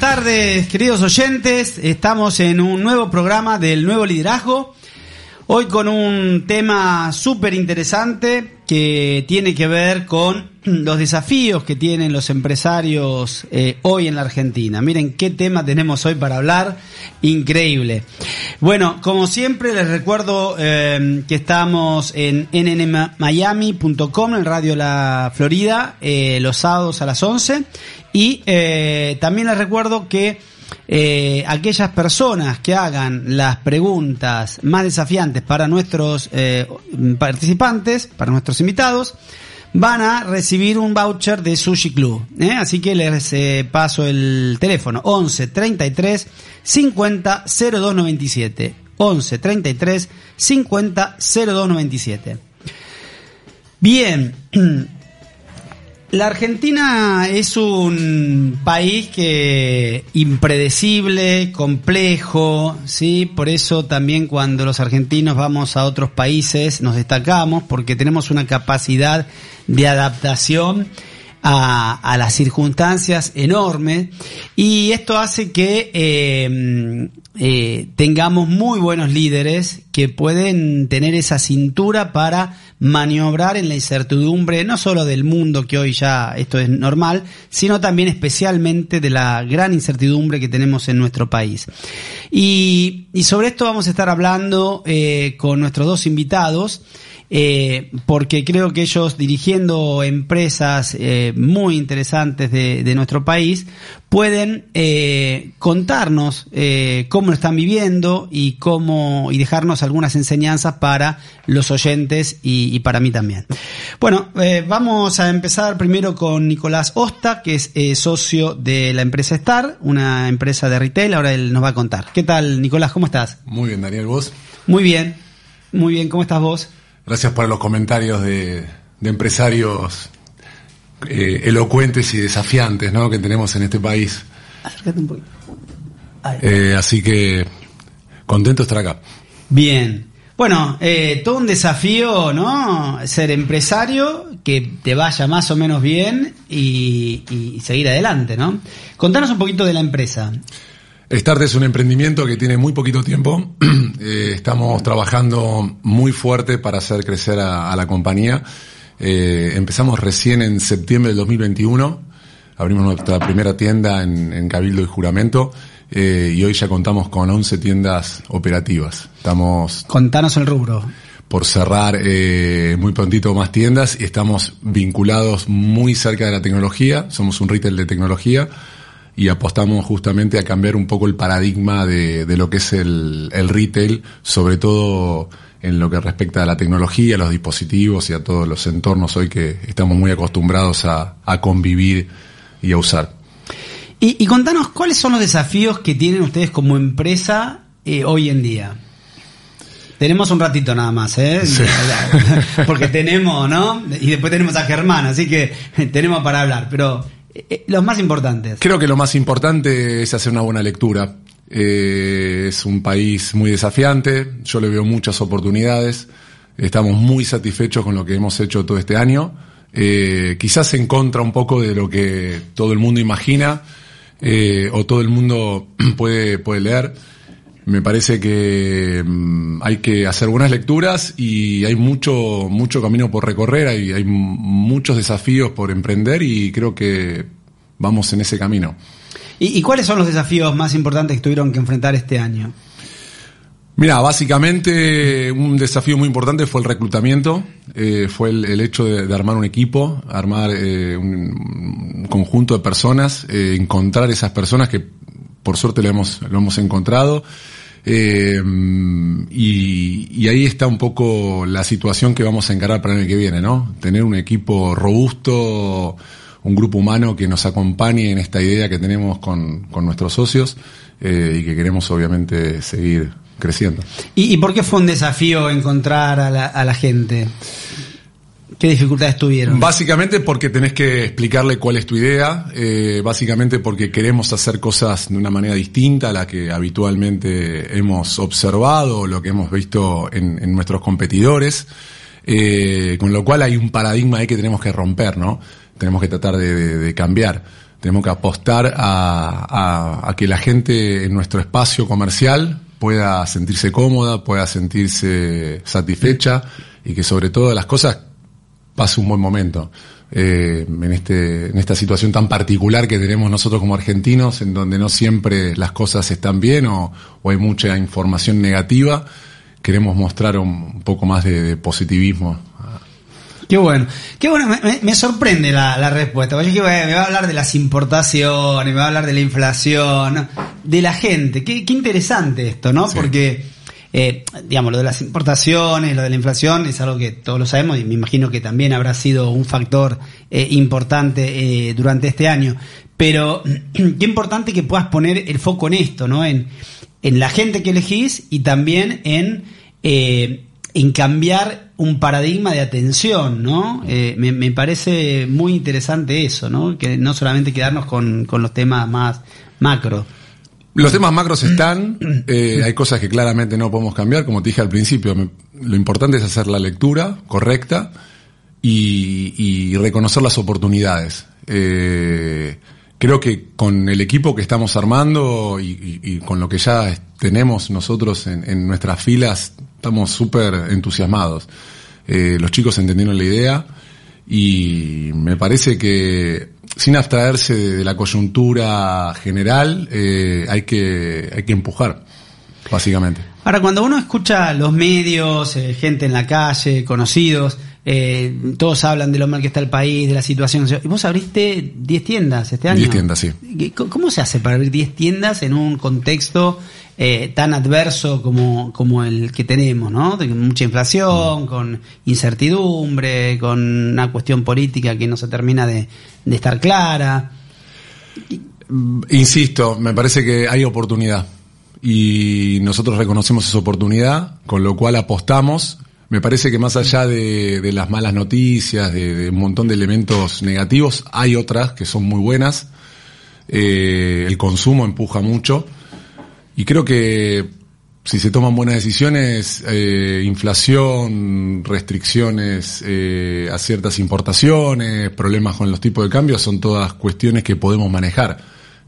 buenas tardes, queridos oyentes. Estamos en un nuevo programa del Nuevo Liderazgo. Hoy con un tema súper interesante que tiene que ver con los desafíos que tienen los empresarios eh, hoy en la Argentina. Miren qué tema tenemos hoy para hablar, increíble. Bueno, como siempre les recuerdo eh, que estamos en nnmiami.com, en Radio La Florida, eh, los sábados a las 11. Y también les recuerdo que aquellas personas que hagan las preguntas más desafiantes para nuestros participantes, para nuestros invitados, van a recibir un voucher de Sushi Club. ¿eh? Así que les paso el teléfono 11 33 50 02 97. 11 33 50 02 97. Bien. La Argentina es un país que impredecible, complejo, sí, por eso también cuando los argentinos vamos a otros países nos destacamos porque tenemos una capacidad de adaptación a, las circunstancias enormes y esto hace que eh, eh, tengamos muy buenos líderes que pueden tener esa cintura para maniobrar en la incertidumbre no solo del mundo que hoy ya esto es normal, sino también especialmente de la gran incertidumbre que tenemos en nuestro país. Y, sobre esto vamos a estar hablando eh, con nuestros dos invitados eh, porque creo que ellos dirigiendo empresas eh, muy interesantes de, de, nuestro país pueden eh, contarnos eh, cómo lo están viviendo y cómo y dejarnos algunas enseñanzas para los oyentes y, y para mí también. Bueno, eh, vamos a empezar primero con Nicolás Osta, que es eh, socio de la empresa Star, una empresa de retail. Ahora él nos va a contar. ¿Qué tal, Nicolás? ¿Cómo estás? Muy bien, Daniel, ¿vos? Muy bien, muy bien. ¿Cómo estás vos? Gracias por los comentarios de, empresarios eh, elocuentes y desafiantes ¿no? que tenemos en este país. Acércate un poquito. Eh, así que contento de estar acá. Bien. Bueno, eh, todo un desafío, ¿no? Ser empresario, que te vaya más o menos bien y, y seguir adelante, ¿no? Contanos un poquito de la empresa. Start es un emprendimiento que tiene muy poquito tiempo. Eh, estamos trabajando muy fuerte para hacer crecer a, la compañía. Eh, empezamos recién en septiembre del 2021. Abrimos nuestra primera tienda en, Cabildo y Juramento. Eh, y hoy ya contamos con 11 tiendas operativas. Estamos. Contanos el rubro. Por cerrar muy prontito más tiendas y estamos vinculados muy cerca de la tecnología. Somos un retail de tecnología y apostamos justamente a cambiar un poco el paradigma de, de lo que es el, el, retail, sobre todo en lo que respecta a la tecnología, a los dispositivos y a todos los entornos hoy que estamos muy acostumbrados a, a convivir y a usar. Y, y, contanos cuáles son los desafíos que tienen ustedes como empresa eh, hoy en día. Tenemos un ratito nada más, ¿eh? Sí. Porque tenemos, ¿no? Y después tenemos a Germán, así que tenemos para hablar. Pero eh, eh, los más importantes. Creo que lo más importante es hacer una buena lectura. Eh, es un país muy desafiante, yo le veo muchas oportunidades, estamos muy satisfechos con lo que hemos hecho todo este año, quizás en contra un poco de lo que todo el mundo imagina o todo el mundo puede, puede leer. Me parece que mm, hay que hacer buenas lecturas y hay mucho, mucho camino por recorrer, hay, hay muchos desafíos por emprender y creo que vamos en ese camino. ¿Y, cuáles son los desafíos más importantes que tuvieron que enfrentar este año? Mira, básicamente un desafío muy importante fue el reclutamiento, eh, fue el, hecho de, armar un equipo, armar eh, un, conjunto de personas, eh, encontrar esas personas que por suerte lo hemos, lo hemos encontrado. Eh, y, ahí está un poco la situación que vamos a encarar para el año que viene, ¿no? Tener un equipo robusto, un grupo humano que nos acompañe en esta idea que tenemos con, nuestros socios eh, y que queremos obviamente seguir creciendo. ¿Y, por qué fue un desafío encontrar a la, a la gente? ¿Qué dificultades tuvieron? Básicamente porque tenés que explicarle cuál es tu idea, eh, básicamente porque queremos hacer cosas de una manera distinta a la que habitualmente hemos observado lo que hemos visto en, nuestros competidores, eh, con lo cual hay un paradigma ahí que tenemos que romper, ¿no? Tenemos que tratar de, cambiar. tenemos que apostar a, que la gente en nuestro espacio comercial pueda sentirse cómoda, pueda sentirse satisfecha y que sobre todo las cosas pase un buen momento. Eh, en, este, en esta situación tan particular que tenemos nosotros como argentinos, en donde no siempre las cosas están bien o, hay mucha información negativa, queremos mostrar un, poco más de positivismo Qué bueno. Qué bueno, me, sorprende la, respuesta. Yo que me va a hablar de las importaciones, me va a hablar de la inflación, de la gente. Qué, interesante esto, ¿no? Porque, eh, digamos, lo de las importaciones, lo de la inflación es algo que todos lo sabemos y me imagino que también habrá sido un factor eh, importante eh, durante este año. Pero qué importante que puedas poner el foco en esto, ¿no? En, en la gente que elegís y también en en cambiar un paradigma de atención, ¿no? Eh, me, parece muy interesante eso, ¿no? Que no solamente quedarnos con, los temas más macro. Los temas macros están, eh, hay cosas que claramente no podemos cambiar, como te dije al principio, lo importante es hacer la lectura correcta y, reconocer las oportunidades. Eh, creo que con el equipo que estamos armando y, con lo que ya tenemos nosotros en nuestras filas estamos súper entusiasmados. Eh, los chicos entendieron la idea y me parece que sin abstraerse de, la coyuntura general eh, hay que hay que empujar básicamente. Ahora cuando uno escucha los medios, eh, gente en la calle, conocidos, eh, todos hablan de lo mal que está el país, de la situación. Y vos abriste 10 tiendas este año. 10 tiendas, sí. ¿Cómo se hace para abrir 10 tiendas en un contexto eh, tan adverso como, como el que tenemos, ¿no? De mucha inflación, mm. con incertidumbre, con una cuestión política que no se termina de, de estar clara. Insisto, me parece que hay oportunidad y nosotros reconocemos esa oportunidad, con lo cual apostamos me parece que más allá de, las malas noticias, de, un montón de elementos negativos, hay otras que son muy buenas. Eh, el consumo empuja mucho. Y creo que si se toman buenas decisiones, eh, inflación, restricciones eh, a ciertas importaciones, problemas con los tipos de cambios, son todas cuestiones que podemos manejar,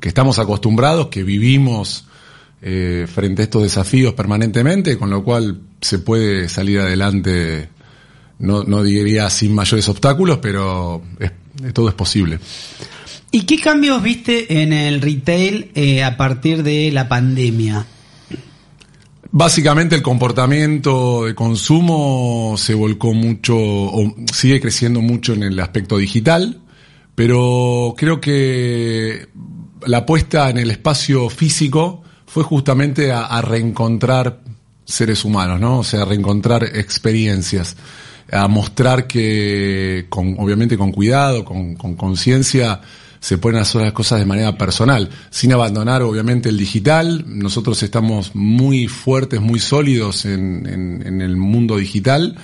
que estamos acostumbrados, que vivimos eh, frente a estos desafíos permanentemente, con lo cual se puede salir adelante, no, no diría sin mayores obstáculos, pero todo es posible. ¿Y qué cambios viste en el retail eh, a partir de la pandemia? Básicamente el comportamiento de consumo se volcó mucho, o sigue creciendo mucho en el aspecto digital, pero creo que la apuesta en el espacio físico fue justamente a, reencontrar seres humanos, ¿no? O sea, a reencontrar experiencias, a mostrar que, con, obviamente con cuidado, con conciencia, se pueden hacer las cosas de manera personal, sin abandonar obviamente el digital. Nosotros estamos muy fuertes, muy sólidos en, en el mundo digital,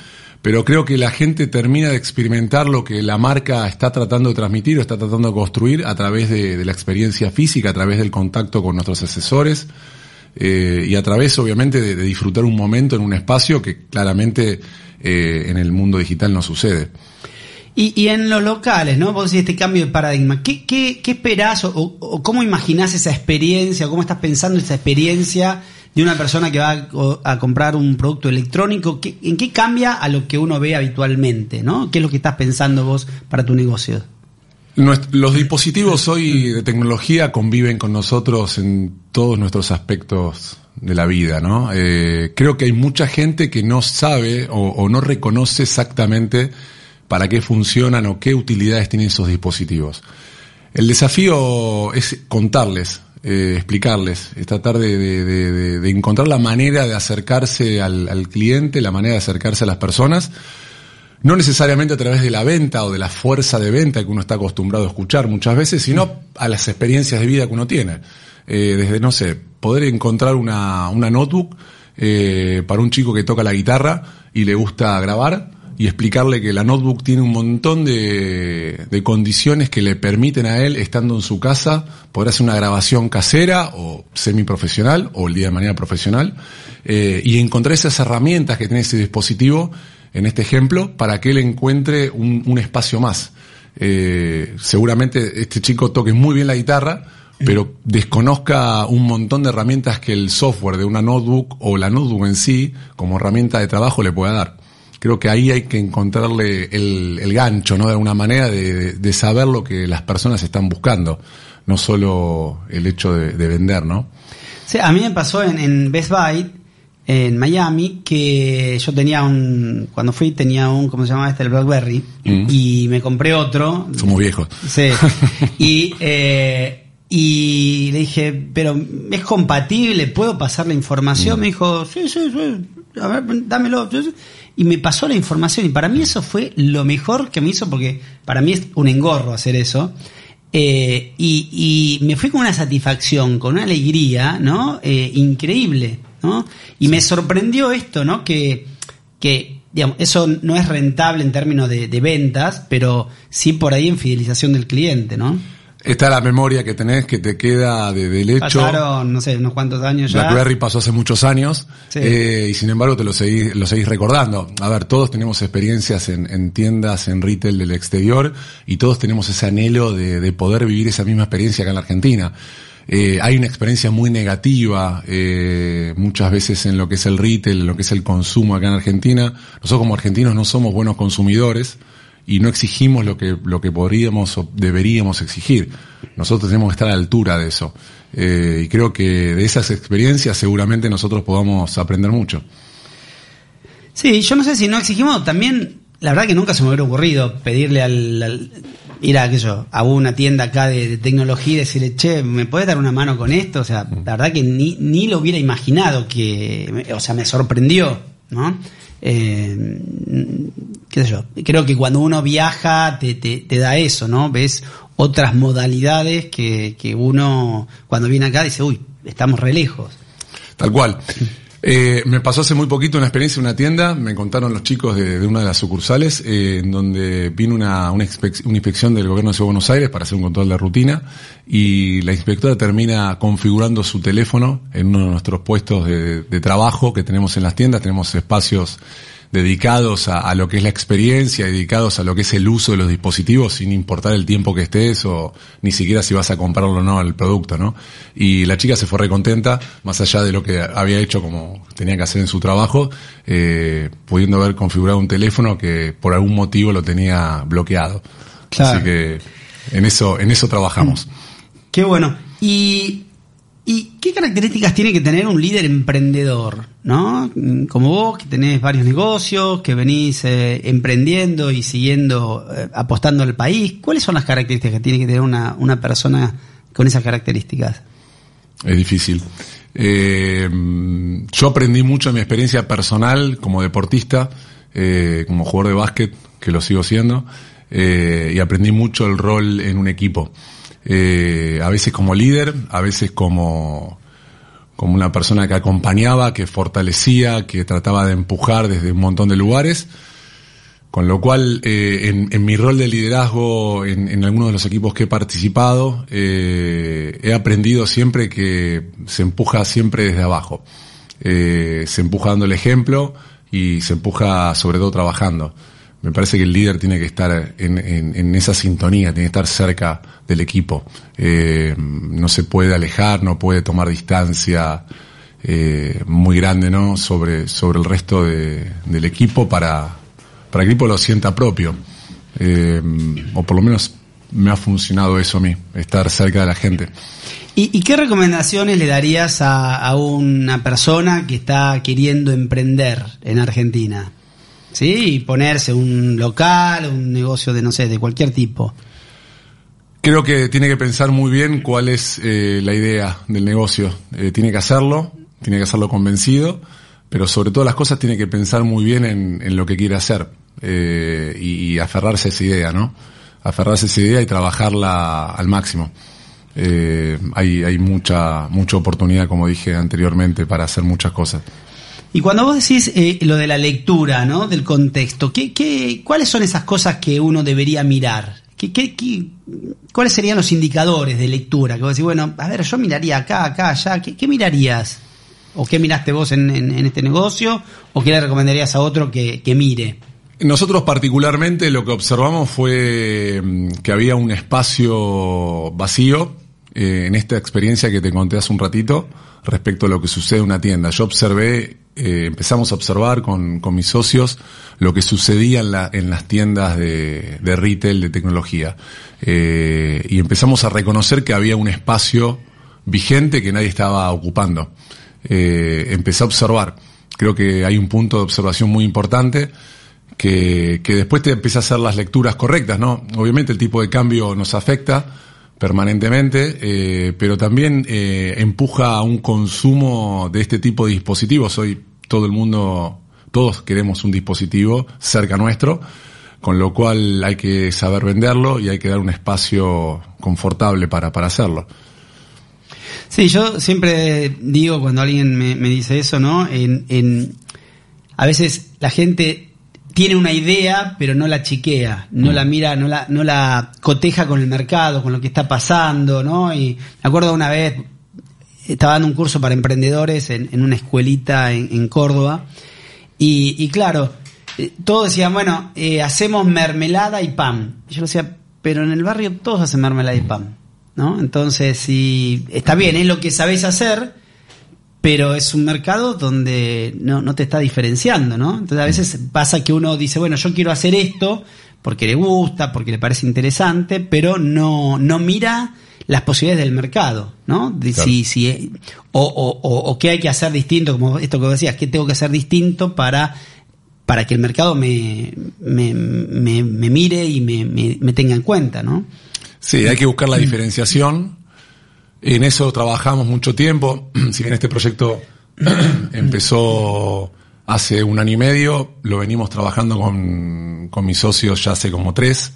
pero creo que la gente termina de experimentar lo que la marca está tratando de transmitir o está tratando de construir a través de, la experiencia física, a través del contacto con nuestros asesores eh, y a través obviamente de, disfrutar un momento en un espacio que claramente eh, en el mundo digital no sucede. Y, en los locales, ¿no? Vos decís este cambio de paradigma. ¿Qué, qué, qué esperás o, o, cómo imaginás esa experiencia? ¿Cómo estás pensando esa experiencia de una persona que va a, comprar un producto electrónico, ¿en qué cambia a lo que uno ve habitualmente? ¿no? ¿Qué es lo que estás pensando vos para tu negocio? los dispositivos hoy de tecnología conviven con nosotros en todos nuestros aspectos de la vida, ¿no? Eh, creo que hay mucha gente que no sabe o, o no reconoce exactamente para qué funcionan o qué utilidades tienen esos dispositivos. El desafío es contarles eh, explicarles, es tratar de, encontrar la manera de acercarse al, cliente, la manera de acercarse a las personas, no necesariamente a través de la venta o de la fuerza de venta que uno está acostumbrado a escuchar muchas veces, sino a las experiencias de vida que uno tiene. Eh, desde, no sé, poder encontrar una, una notebook eh, para un chico que toca la guitarra y le gusta grabar, y explicarle que la notebook tiene un montón de, condiciones que le permiten a él, estando en su casa, poder hacer una grabación casera o semiprofesional o el día de manera profesional eh, y encontrar esas herramientas que tiene ese dispositivo, en este ejemplo, para que él encuentre un, un espacio más. eh, seguramente este chico toque muy bien la guitarra, pero desconozca un montón de herramientas que el software de una notebook o la notebook en sí, como herramienta de trabajo, le pueda dar. Creo que ahí hay que encontrarle el, gancho, ¿no? De alguna manera, de, saber lo que las personas están buscando, no solo el hecho de, vender, ¿no? Sí, a mí me pasó en, en Best Buy, en Miami que yo tenía un cuando fui tenía un cómo se llama este el BlackBerry mm. y me compré otro somos viejos sí y eh, y le dije pero es compatible puedo pasar la información mm. me dijo sí sí sí a ver dámelo. Y me pasó la información y para mí eso fue lo mejor que me hizo porque para mí es un engorro hacer eso. Eh, y, y, me fui con una satisfacción con una alegría no eh, increíble y me sorprendió esto, ¿no? Que, que digamos, eso no es rentable en términos de, ventas, pero sí por ahí en fidelización del cliente, ¿no? Está la memoria que tenés que te queda de, del hecho. Pasaron, no sé, unos cuantos años ya. BlackBerry pasó hace muchos años eh, y sin embargo te lo seguís, lo seguís recordando. A ver, todos tenemos experiencias en, en tiendas, en retail del exterior y todos tenemos ese anhelo de, de poder vivir esa misma experiencia acá en la Argentina. Eh, hay una experiencia muy negativa eh, muchas veces en lo que es el retail, en lo que es el consumo acá en Argentina. Nosotros como argentinos no somos buenos consumidores y no exigimos lo que, lo que podríamos o deberíamos exigir. Nosotros tenemos que estar a la altura de eso. Eh, y creo que de esas experiencias seguramente nosotros podamos aprender mucho. Sí, yo no sé si no exigimos también, la verdad que nunca se me hubiera ocurrido pedirle al ir a, a una tienda acá de, tecnología y decirle, che, ¿me puedes dar una mano con esto? O sea, la verdad que ni, ni lo hubiera imaginado que, o sea, me sorprendió, ¿no? Eh, creo que cuando uno viaja te, da eso, ¿no? Ves otras modalidades que, uno cuando viene acá dice, uy, estamos re lejos. Tal cual. Eh, me pasó hace muy poquito una experiencia en una tienda, me contaron los chicos de, una de las sucursales, eh, en donde vino una, inspección del gobierno de Ciudad Buenos Aires para hacer un control de rutina y la inspectora termina configurando su teléfono en uno de nuestros puestos de trabajo que tenemos en las tiendas, tenemos espacios dedicados a, lo que es la experiencia, dedicados a lo que es el uso de los dispositivos, sin importar el tiempo que estés o ni siquiera si vas a comprarlo o no el producto, ¿no? Y la chica se fue recontenta, más allá de lo que había hecho como tenía que hacer en su trabajo, eh, pudiendo haber configurado un teléfono que por algún motivo lo tenía bloqueado. Así que en eso, en eso trabajamos. Qué bueno. Y ¿Y qué características tiene que tener un líder emprendedor? ¿No? Como vos, que tenés varios negocios, que venís eh, emprendiendo y siguiendo, eh, apostando al país. ¿Cuáles son las características que tiene que tener una, una persona con esas características? Es difícil. Eh, yo aprendí mucho en mi experiencia personal como deportista, como jugador de básquet, que lo sigo siendo, y aprendí mucho el rol en un equipo eh, a veces como líder, a veces como, como una persona que acompañaba, que fortalecía, que trataba de empujar desde un montón de lugares. Con lo cual, eh, en, en, mi rol de liderazgo en, algunos de los equipos que he participado, eh, he aprendido siempre que se empuja siempre desde abajo. Se empuja dando el ejemplo y se empuja sobre todo trabajando. Me parece que el líder tiene que estar en, esa sintonía, tiene que estar cerca del equipo. Eh, no se puede alejar, no puede tomar distancia eh, muy grande ¿no? sobre, sobre el resto de, del equipo para, para que el equipo lo sienta propio. Eh, o por lo menos me ha funcionado eso a mí, estar cerca de la gente. ¿Y, qué recomendaciones le darías a una persona que está queriendo emprender en Argentina? ¿Sí? Y ponerse un local, un negocio de, no sé, de cualquier tipo. Creo que tiene que pensar muy bien cuál es eh, la idea del negocio. Eh, tiene que hacerlo, tiene que hacerlo convencido, pero sobre todas las cosas tiene que pensar muy bien en, lo que quiere hacer eh, y, aferrarse a esa idea, ¿no? Aferrarse a esa idea y trabajarla al máximo. hay, hay mucha, mucha oportunidad, como dije anteriormente, para hacer muchas cosas. Y cuando vos decís eh, lo de la lectura, ¿no? Del contexto, ¿qué, qué, cuáles son esas cosas que uno debería mirar? ¿Qué, qué, cuáles serían los indicadores de lectura? Que vos decís, bueno, a ver, yo miraría acá, acá, allá. ¿Qué, mirarías? ¿O qué miraste vos en, en, este negocio? ¿O qué le recomendarías a otro que, que mire? Nosotros particularmente lo que observamos fue mm, que había un espacio vacío eh, en esta experiencia que te conté hace un ratito respecto a lo que sucede en una tienda. Yo observé, eh, empezamos a observar con, con, mis socios lo que sucedía en, la, en las tiendas de, de retail de tecnología. Eh, y empezamos a reconocer que había un espacio vigente que nadie estaba ocupando. Empecé a observar. Creo que hay un punto de observación muy importante que, que después te empieza a hacer las lecturas correctas, ¿no? Obviamente el tipo de cambio nos afecta permanentemente, eh, pero también eh, empuja a un consumo de este tipo de dispositivos. Hoy todo el mundo, todos queremos un dispositivo cerca nuestro, con lo cual hay que saber venderlo y hay que dar un espacio confortable para, para hacerlo. Sí, yo siempre digo cuando alguien me, dice eso, ¿no? En, a veces la gente tiene una idea, pero no la chiquea, no la mira, no la, no la coteja con el mercado, con lo que está pasando, ¿no? Y me acuerdo una vez, estaba dando un curso para emprendedores en, en una escuelita en, en Córdoba, y, y, claro, todos decían, bueno, eh, hacemos mermelada y pan. Y yo decía, pero en el barrio todos hacen mermelada y pan. ¿no? Entonces, si está bien, es lo que sabes hacer, pero es un mercado donde no, no te está diferenciando, ¿no? Entonces, a veces pasa que uno dice, bueno, yo quiero hacer esto porque le gusta, porque le parece interesante, pero no, no mira las posibilidades del mercado, ¿no? De claro. si, si, o, o, o, o qué hay que hacer distinto, como esto que decías, qué tengo que hacer distinto para para que el mercado me, me, me, me mire y me, me, me tenga en cuenta, ¿no? Sí, hay que buscar la diferenciación. En eso trabajamos mucho tiempo. Si bien este proyecto empezó hace un año y medio, lo venimos trabajando con, con mis socios ya hace como tres.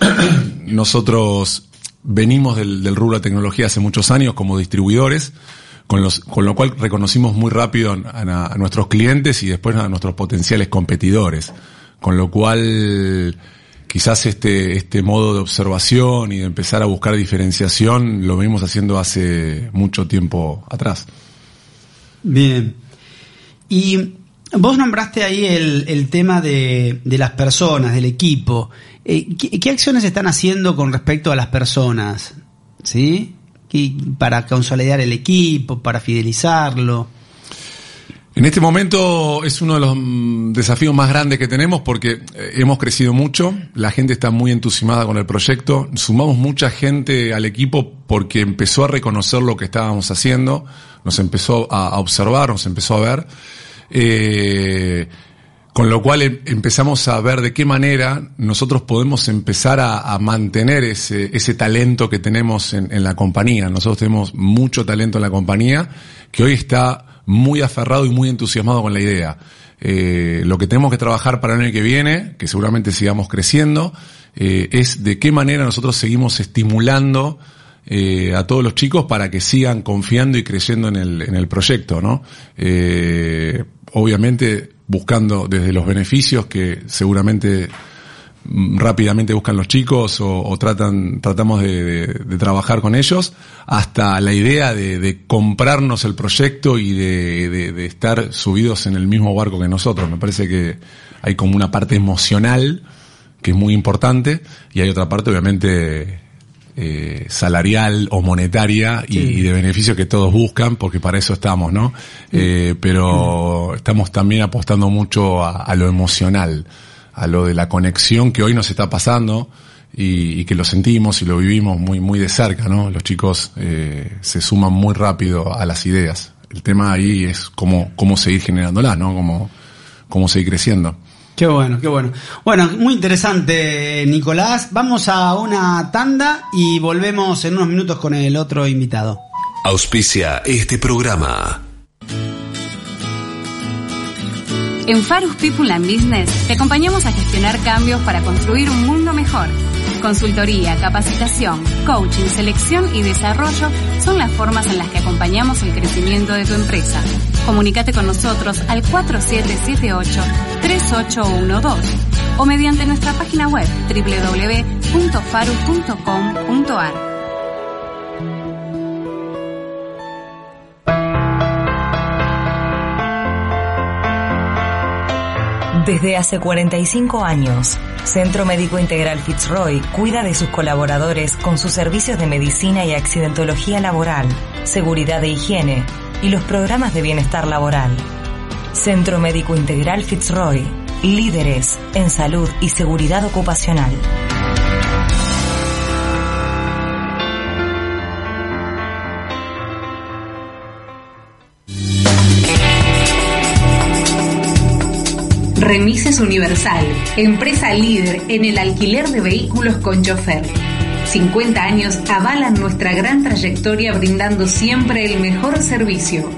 Nosotros venimos del, del rubro de tecnología hace muchos años como distribuidores, con, los, con lo cual reconocimos muy rápido a, nuestros clientes y después a nuestros potenciales competidores. Con lo cual quizás este, este modo de observación y de empezar a buscar diferenciación lo venimos haciendo hace mucho tiempo atrás. Bien. Y vos nombraste ahí el, el tema de, de, las personas, del equipo. Eh, ¿qué, ¿qué, acciones están haciendo con respecto a las personas? ¿Sí? Para consolidar el equipo, para fidelizarlo. En este momento es uno de los mm, desafíos más grandes que tenemos porque eh, hemos crecido mucho, la gente está muy entusiasmada con el proyecto, sumamos mucha gente al equipo porque empezó a reconocer lo que estábamos haciendo, nos empezó a observar, nos empezó a ver, eh, con lo cual em, empezamos a ver de qué manera nosotros podemos empezar a, mantener ese, talento que tenemos en, en la compañía. Nosotros tenemos mucho talento en la compañía que hoy está muy aferrado y muy entusiasmado con la idea. Eh, lo que tenemos que trabajar para el año que viene, que seguramente sigamos creciendo, eh, es de qué manera nosotros seguimos estimulando eh, a todos los chicos para que sigan confiando y creciendo en el, en el proyecto, ¿no? Eh, obviamente buscando desde los beneficios que seguramente rápidamente buscan los chicos o, o tratan, tratamos de, de, de, trabajar con ellos, hasta la idea de, de comprarnos el proyecto y de, estar subidos en el mismo barco que nosotros. Me parece que hay como una parte emocional que es muy importante y hay otra parte obviamente eh, salarial o monetaria y, de beneficio que todos buscan, porque para eso estamos, ¿no? Eh, pero estamos también apostando mucho a, a lo emocional a lo de la conexión que hoy nos está pasando y, y, que lo sentimos y lo vivimos muy, muy de cerca, ¿no? Los chicos eh, se suman muy rápido a las ideas. El tema ahí es cómo, cómo seguir generándolas, ¿no? Cómo, cómo seguir creciendo. Qué bueno, qué bueno. Bueno, muy interesante, Nicolás. Vamos a una tanda y volvemos en unos minutos con el otro invitado. Auspicia este programa. En Farus People and Business te acompañamos a gestionar cambios para construir un mundo mejor. Consultoría, capacitación, coaching, selección y desarrollo son las formas en las que acompañamos el crecimiento de tu empresa. Comunícate con nosotros al 4778-3812 o mediante nuestra página web www.farus.com.ar. Desde hace 45 años, Centro Médico Integral Fitzroy cuida de sus colaboradores con sus servicios de medicina y accidentología laboral, seguridad e higiene y los programas de bienestar laboral. Centro Médico Integral Fitzroy, líderes en salud y seguridad ocupacional. Remises Universal, empresa líder en el alquiler de vehículos con chofer. 50 años avalan nuestra gran trayectoria brindando siempre el mejor servicio.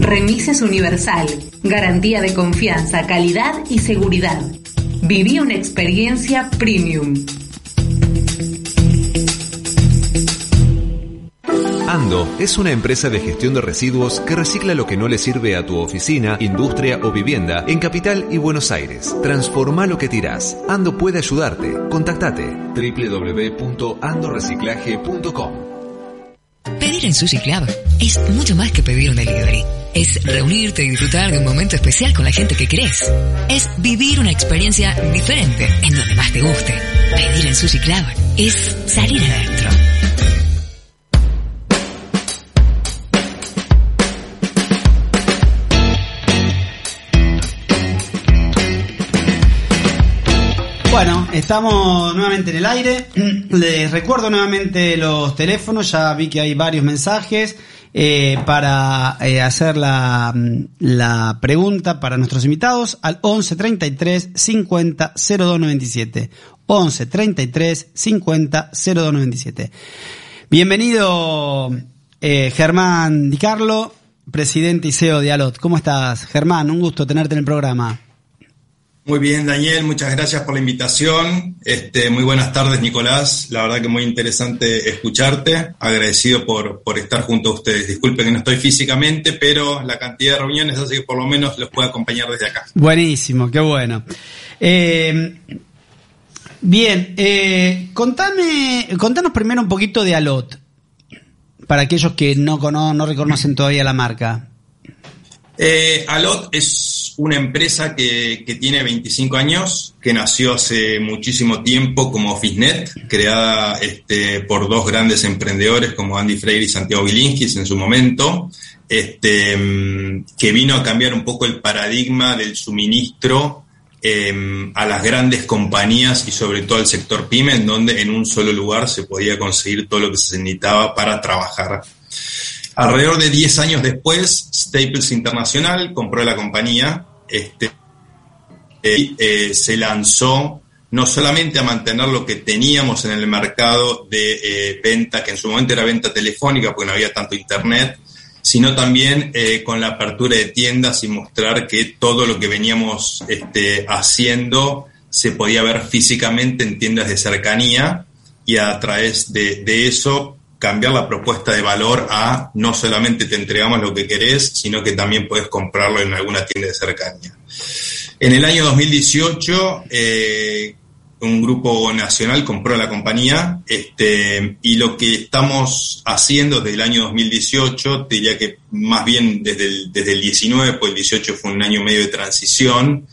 Remises Universal, garantía de confianza, calidad y seguridad. Viví una experiencia premium. Ando es una empresa de gestión de residuos que recicla lo que no le sirve a tu oficina, industria o vivienda en Capital y Buenos Aires. Transforma lo que tirás. Ando puede ayudarte. Contactate www.andoreciclaje.com. Pedir en Sushi Club es mucho más que pedir un delivery. Es reunirte y disfrutar de un momento especial con la gente que querés. Es vivir una experiencia diferente en donde más te guste. Pedir en Sushi Club es salir adentro. Bueno, estamos nuevamente en el aire. Les recuerdo nuevamente los teléfonos, ya vi que hay varios mensajes eh, para eh, hacer la, la pregunta para nuestros invitados al 11 33 50 02 97. 11 33 50 02 97. Bienvenido eh, Germán Di Carlo, presidente y CEO de Alot. ¿Cómo estás, Germán? Un gusto tenerte en el programa. Muy bien, Daniel, muchas gracias por la invitación. Este, muy buenas tardes, Nicolás. La verdad que muy interesante escucharte. Agradecido por, por estar junto a ustedes. Disculpen que no estoy físicamente, pero la cantidad de reuniones hace que por lo menos los pueda acompañar desde acá. Buenísimo, qué bueno. Eh, bien, eh, contame, contanos primero un poquito de Alot, para aquellos que no, cono, no reconocen todavía la marca. Eh, Alot es una empresa que, tiene 25 años, que nació hace muchísimo tiempo como Fisnet, creada este, por dos grandes emprendedores como Andy Freire y Santiago Vilinskis en su momento, este, que vino a cambiar un poco el paradigma del suministro eh, a las grandes compañías y sobre todo al sector pyme, en donde en un solo lugar se podía conseguir todo lo que se necesitaba para trabajar Alrededor de 10 años después, Staples International compró la compañía este, y eh, se lanzó no solamente a mantener lo que teníamos en el mercado de eh, venta, que en su momento era venta telefónica porque no había tanto internet, sino también eh, con la apertura de tiendas y mostrar que todo lo que veníamos este, haciendo se podía ver físicamente en tiendas de cercanía y a través de, de eso cambiar la propuesta de valor a no solamente te entregamos lo que querés, sino que también puedes comprarlo en alguna tienda de cercanía. En el año 2018, eh, un grupo nacional compró la compañía este, y lo que estamos haciendo desde el año 2018, te diría que más bien desde el, desde el 19, pues el 18 fue un año medio de transición,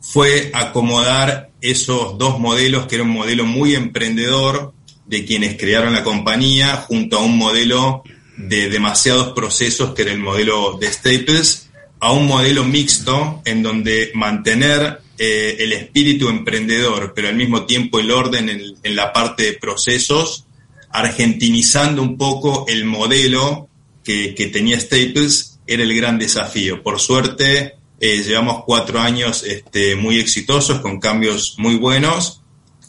fue acomodar esos dos modelos, que era un modelo muy emprendedor, de quienes crearon la compañía junto a un modelo de demasiados procesos que era el modelo de Staples a un modelo mixto en donde mantener eh, el espíritu emprendedor, pero al mismo tiempo el orden en, la parte de procesos, argentinizando un poco el modelo que, que tenía Staples, era el gran desafío. Por suerte, eh, llevamos cuatro años este, muy exitosos, con cambios muy buenos,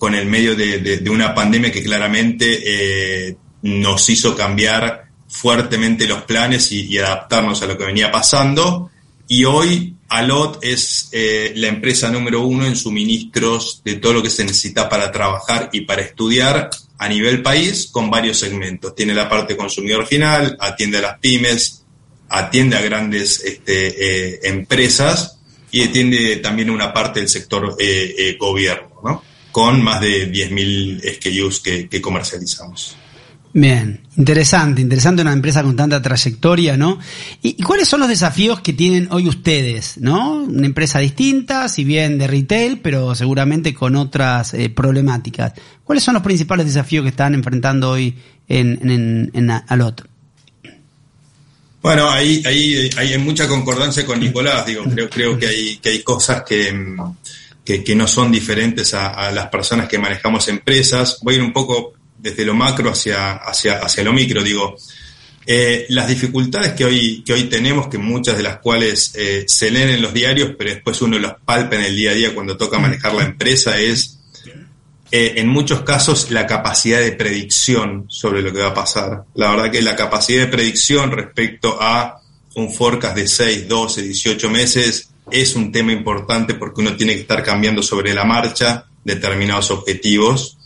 con el medio de, una pandemia que claramente eh, nos hizo cambiar fuertemente los planes y, adaptarnos a lo que venía pasando. Y hoy Alot es eh, la empresa número uno en suministros de todo lo que se necesita para trabajar y para estudiar a nivel país con varios segmentos. Tiene la parte consumidor final, atiende a las pymes, atiende a grandes este, eh, empresas y atiende también una parte del sector gobierno, ¿no? Con más de 10.000 SKUs que, que, comercializamos. Bien, interesante, interesante una empresa con tanta trayectoria, ¿no? ¿Y, cuáles son los desafíos que tienen hoy ustedes, ¿no? Una empresa distinta, si bien de retail, pero seguramente con otras eh, problemáticas. ¿Cuáles son los principales desafíos que están enfrentando hoy en, en, en Alot? Bueno, ahí, ahí, hay mucha concordancia con Nicolás, digo, creo, creo que hay, que hay cosas que, que, no son diferentes a, las personas que manejamos empresas. Voy a ir un poco desde lo macro hacia, hacia, hacia lo micro, digo, eh, las dificultades que hoy, que hoy tenemos, que muchas de las cuales eh, se leen en los diarios, pero después uno las palpa en el día a día cuando toca manejar la empresa, es eh, en muchos casos la capacidad de predicción sobre lo que va a pasar. La verdad que la capacidad de predicción respecto a un forecast de 6, 12, 18 meses es un tema importante porque uno tiene que estar cambiando sobre la marcha determinados objetivos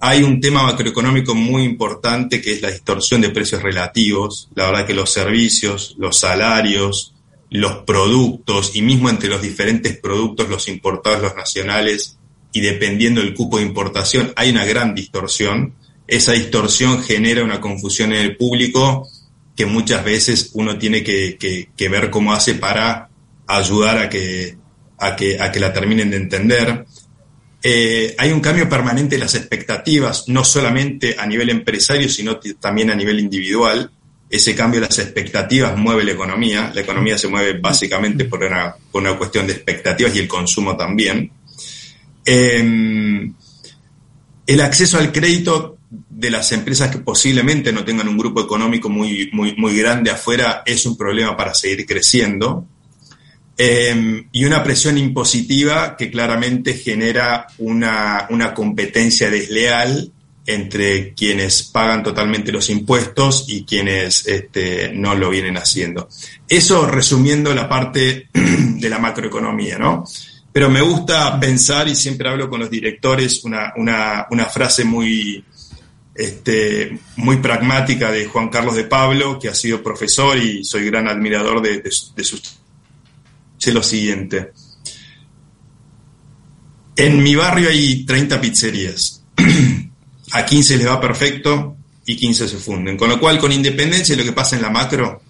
hay un tema macroeconómico muy importante que es la distorsión de precios relativos. La verdad que los servicios, los salarios, los productos y mismo entre los diferentes productos, los importados, los nacionales y dependiendo del cupo de importación, hay una gran distorsión. Esa distorsión genera una confusión en el público que muchas veces uno tiene que, ver cómo hace para ayudar a que, a que, a que la terminen de entender. Eh, hay un cambio permanente en las expectativas, no solamente a nivel empresario, sino también a nivel individual. Ese cambio de las expectativas mueve la economía. La economía se mueve básicamente por una, cuestión de expectativas y el consumo también. Em, el acceso al crédito de las empresas que posiblemente no tengan un grupo económico muy, muy, muy grande afuera es un problema para seguir creciendo. Em, y una presión impositiva que claramente genera una, competencia desleal entre quienes pagan totalmente los impuestos y quienes este, no lo vienen haciendo. Eso resumiendo la parte de la macroeconomía, ¿no? Pero me gusta pensar, y siempre hablo con los directores, una, frase muy, este, muy pragmática de Juan Carlos de Pablo, que ha sido profesor y soy gran admirador de, de sus lo siguiente. En mi barrio hay 30 pizzerías. A 15 les va perfecto y 15 se funden. Con lo cual, con independencia de lo que pasa en la macro,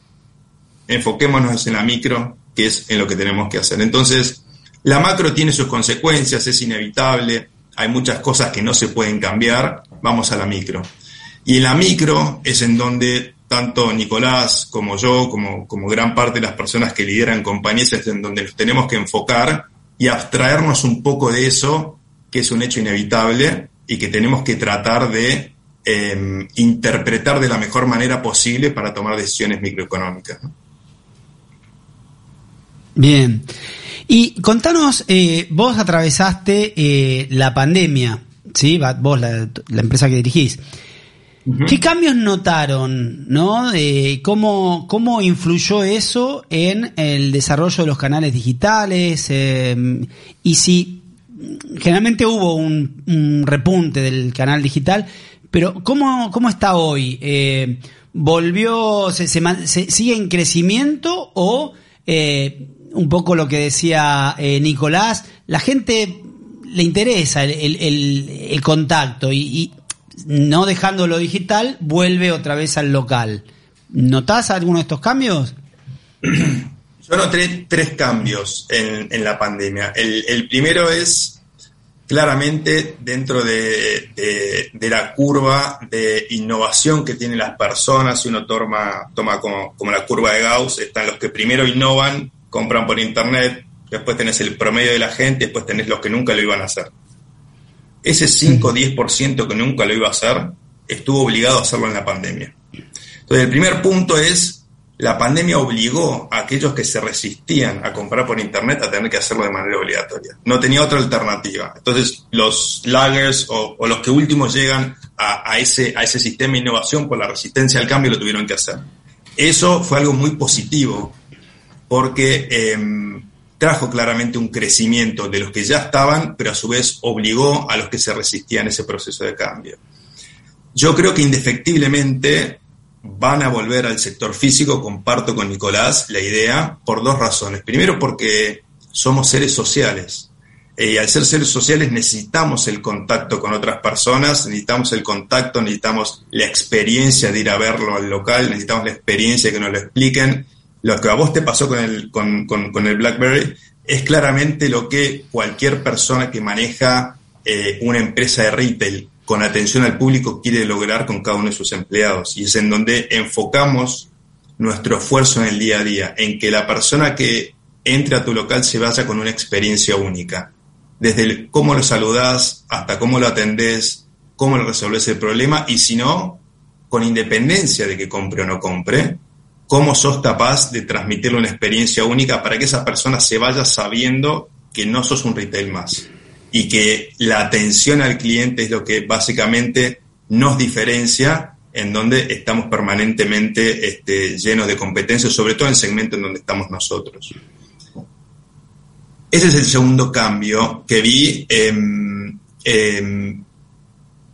enfoquémonos en la micro, que es en lo que tenemos que hacer. Entonces, la macro tiene sus consecuencias, es inevitable, hay muchas cosas que no se pueden cambiar, vamos a la micro. Y en la micro es en donde tanto Nicolás como yo, como, gran parte de las personas que lideran compañías, es en donde nos tenemos que enfocar y abstraernos un poco de eso, que es un hecho inevitable y que tenemos que tratar de em, interpretar de la mejor manera posible para tomar decisiones microeconómicas. Bien. Y contanos, eh, vos atravesaste eh, la pandemia, ¿sí? Vos, la empresa que dirigís. ¿Qué cambios notaron, no? cómo, ¿Cómo influyó eso en el desarrollo de los canales digitales? Em, y si generalmente hubo un, repunte del canal digital, pero ¿cómo, cómo está hoy? Eh, ¿Volvió, se, sigue en crecimiento o eh, un poco lo que decía eh, Nicolás, la gente le interesa el, el contacto y, no dejando lo digital, vuelve otra vez al local. ¿Notás alguno de estos cambios? Yo noté tres cambios en, la pandemia. El, primero es claramente dentro de, la curva de innovación que tienen las personas, si uno toma, como, como la curva de Gauss, están los que primero innovan, compran por internet, después tenés el promedio de la gente, después tenés los que nunca lo iban a hacer. Ese 5 o 10% que nunca lo iba a hacer, estuvo obligado a hacerlo en la pandemia. Entonces, el primer punto es, la pandemia obligó a aquellos que se resistían a comprar por Internet a tener que hacerlo de manera obligatoria. No tenía otra alternativa. Entonces, los laggers o, los que últimos llegan a, ese, a ese sistema de innovación por la resistencia al cambio lo tuvieron que hacer. Eso fue algo muy positivo porque em, trajo claramente un crecimiento de los que ya estaban, pero a su vez obligó a los que se resistían a ese proceso de cambio. Yo creo que indefectiblemente van a volver al sector físico, comparto con Nicolás la idea, por dos razones. Primero porque somos seres sociales. y al ser seres sociales necesitamos el contacto con otras personas, necesitamos el contacto, necesitamos la experiencia de ir a verlo al local, necesitamos la experiencia que nos lo expliquen. Lo que a vos te pasó con el, BlackBerry es claramente lo que cualquier persona que maneja eh, una empresa de retail con atención al público quiere lograr con cada uno de sus empleados. Y es en donde enfocamos nuestro esfuerzo en el día a día, en que la persona que entre a tu local se vaya con una experiencia única desde cómo lo saludás hasta cómo lo atendés, cómo lo resolvés el problema y si no, con independencia de que compre o no compre, cómo sos capaz de transmitirle una experiencia única para que esa persona se vaya sabiendo que no sos un retail más y que la atención al cliente es lo que básicamente nos diferencia en donde estamos permanentemente este, llenos de competencias, sobre todo en el segmento en donde estamos nosotros. Ese es el segundo cambio que vi. Em, em,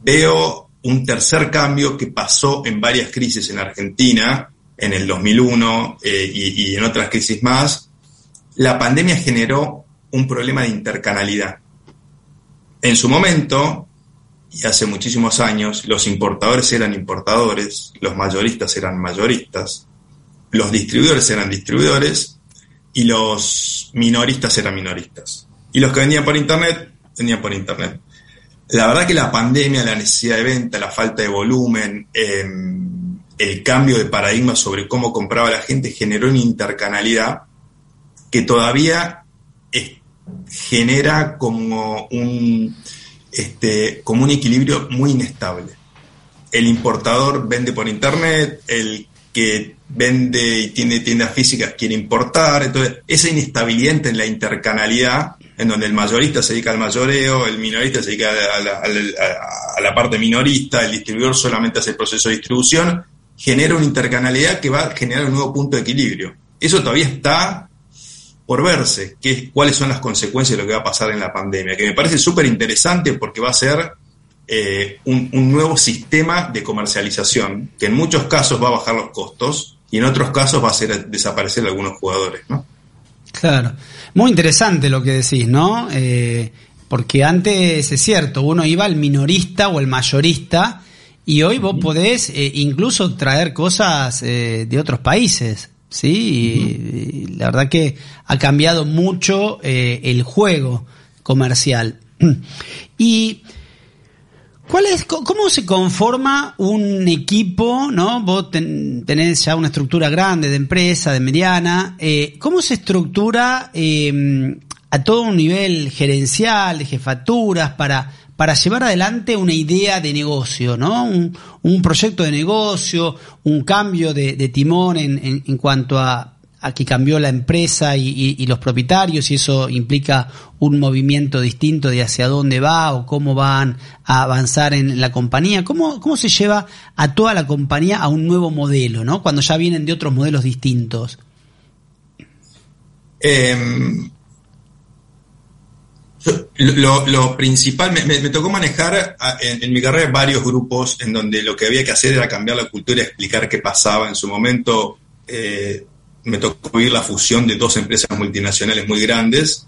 veo un tercer cambio que pasó en varias crisis en Argentina, en el 2001 eh, y, en otras crisis más. La pandemia generó un problema de intercanalidad. En su momento, y hace muchísimos años, los importadores eran importadores, los mayoristas eran mayoristas, los distribuidores eran distribuidores y los minoristas eran minoristas. Y los que vendían por Internet, vendían por Internet. La verdad que la pandemia, la necesidad de venta, la falta de volumen, em, el cambio de paradigma sobre cómo compraba la gente generó una intercanalidad que todavía genera como un, este, como un equilibrio muy inestable. El importador vende por internet, el que vende y tiene tiendas físicas quiere importar. Entonces, esa inestabilidad en la intercanalidad, en donde el mayorista se dedica al mayoreo, el minorista se dedica a la, parte minorista, el distribuidor solamente hace el proceso de distribución, genera una intercanalidad que va a generar un nuevo punto de equilibrio. Eso todavía está por verse, que cuáles son las consecuencias de lo que va a pasar en la pandemia, que me parece súper interesante porque va a ser eh, un, nuevo sistema de comercialización que en muchos casos va a bajar los costos y en otros casos va a hacer desaparecer algunos jugadores, ¿no? Claro, muy interesante lo que decís, ¿no? Eh, porque antes es cierto, uno iba al minorista o el mayorista y hoy vos podés eh, incluso traer cosas de otros países, ¿sí? Y, la verdad que ha cambiado mucho el juego comercial. Y ¿Cuál es, ¿Cómo se conforma un equipo? ¿no? Vos tenés ya una estructura grande de empresa, de mediana. Eh, ¿Cómo se estructura em, a todo un nivel gerencial, de jefaturas, para, para llevar adelante una idea de negocio, ¿no? Un, proyecto de negocio, un cambio de, timón en, cuanto a aquí cambió la empresa y, los propietarios y eso implica un movimiento distinto de hacia dónde va o cómo van a avanzar en la compañía. ¿Cómo, cómo se lleva a toda la compañía a un nuevo modelo, ¿no? cuando ya vienen de otros modelos distintos? Em, lo, principal, me, tocó manejar en, mi carrera varios grupos en donde lo que había que hacer era cambiar la cultura y explicar qué pasaba. En su momento eh, me tocó vivir la fusión de dos empresas multinacionales muy grandes.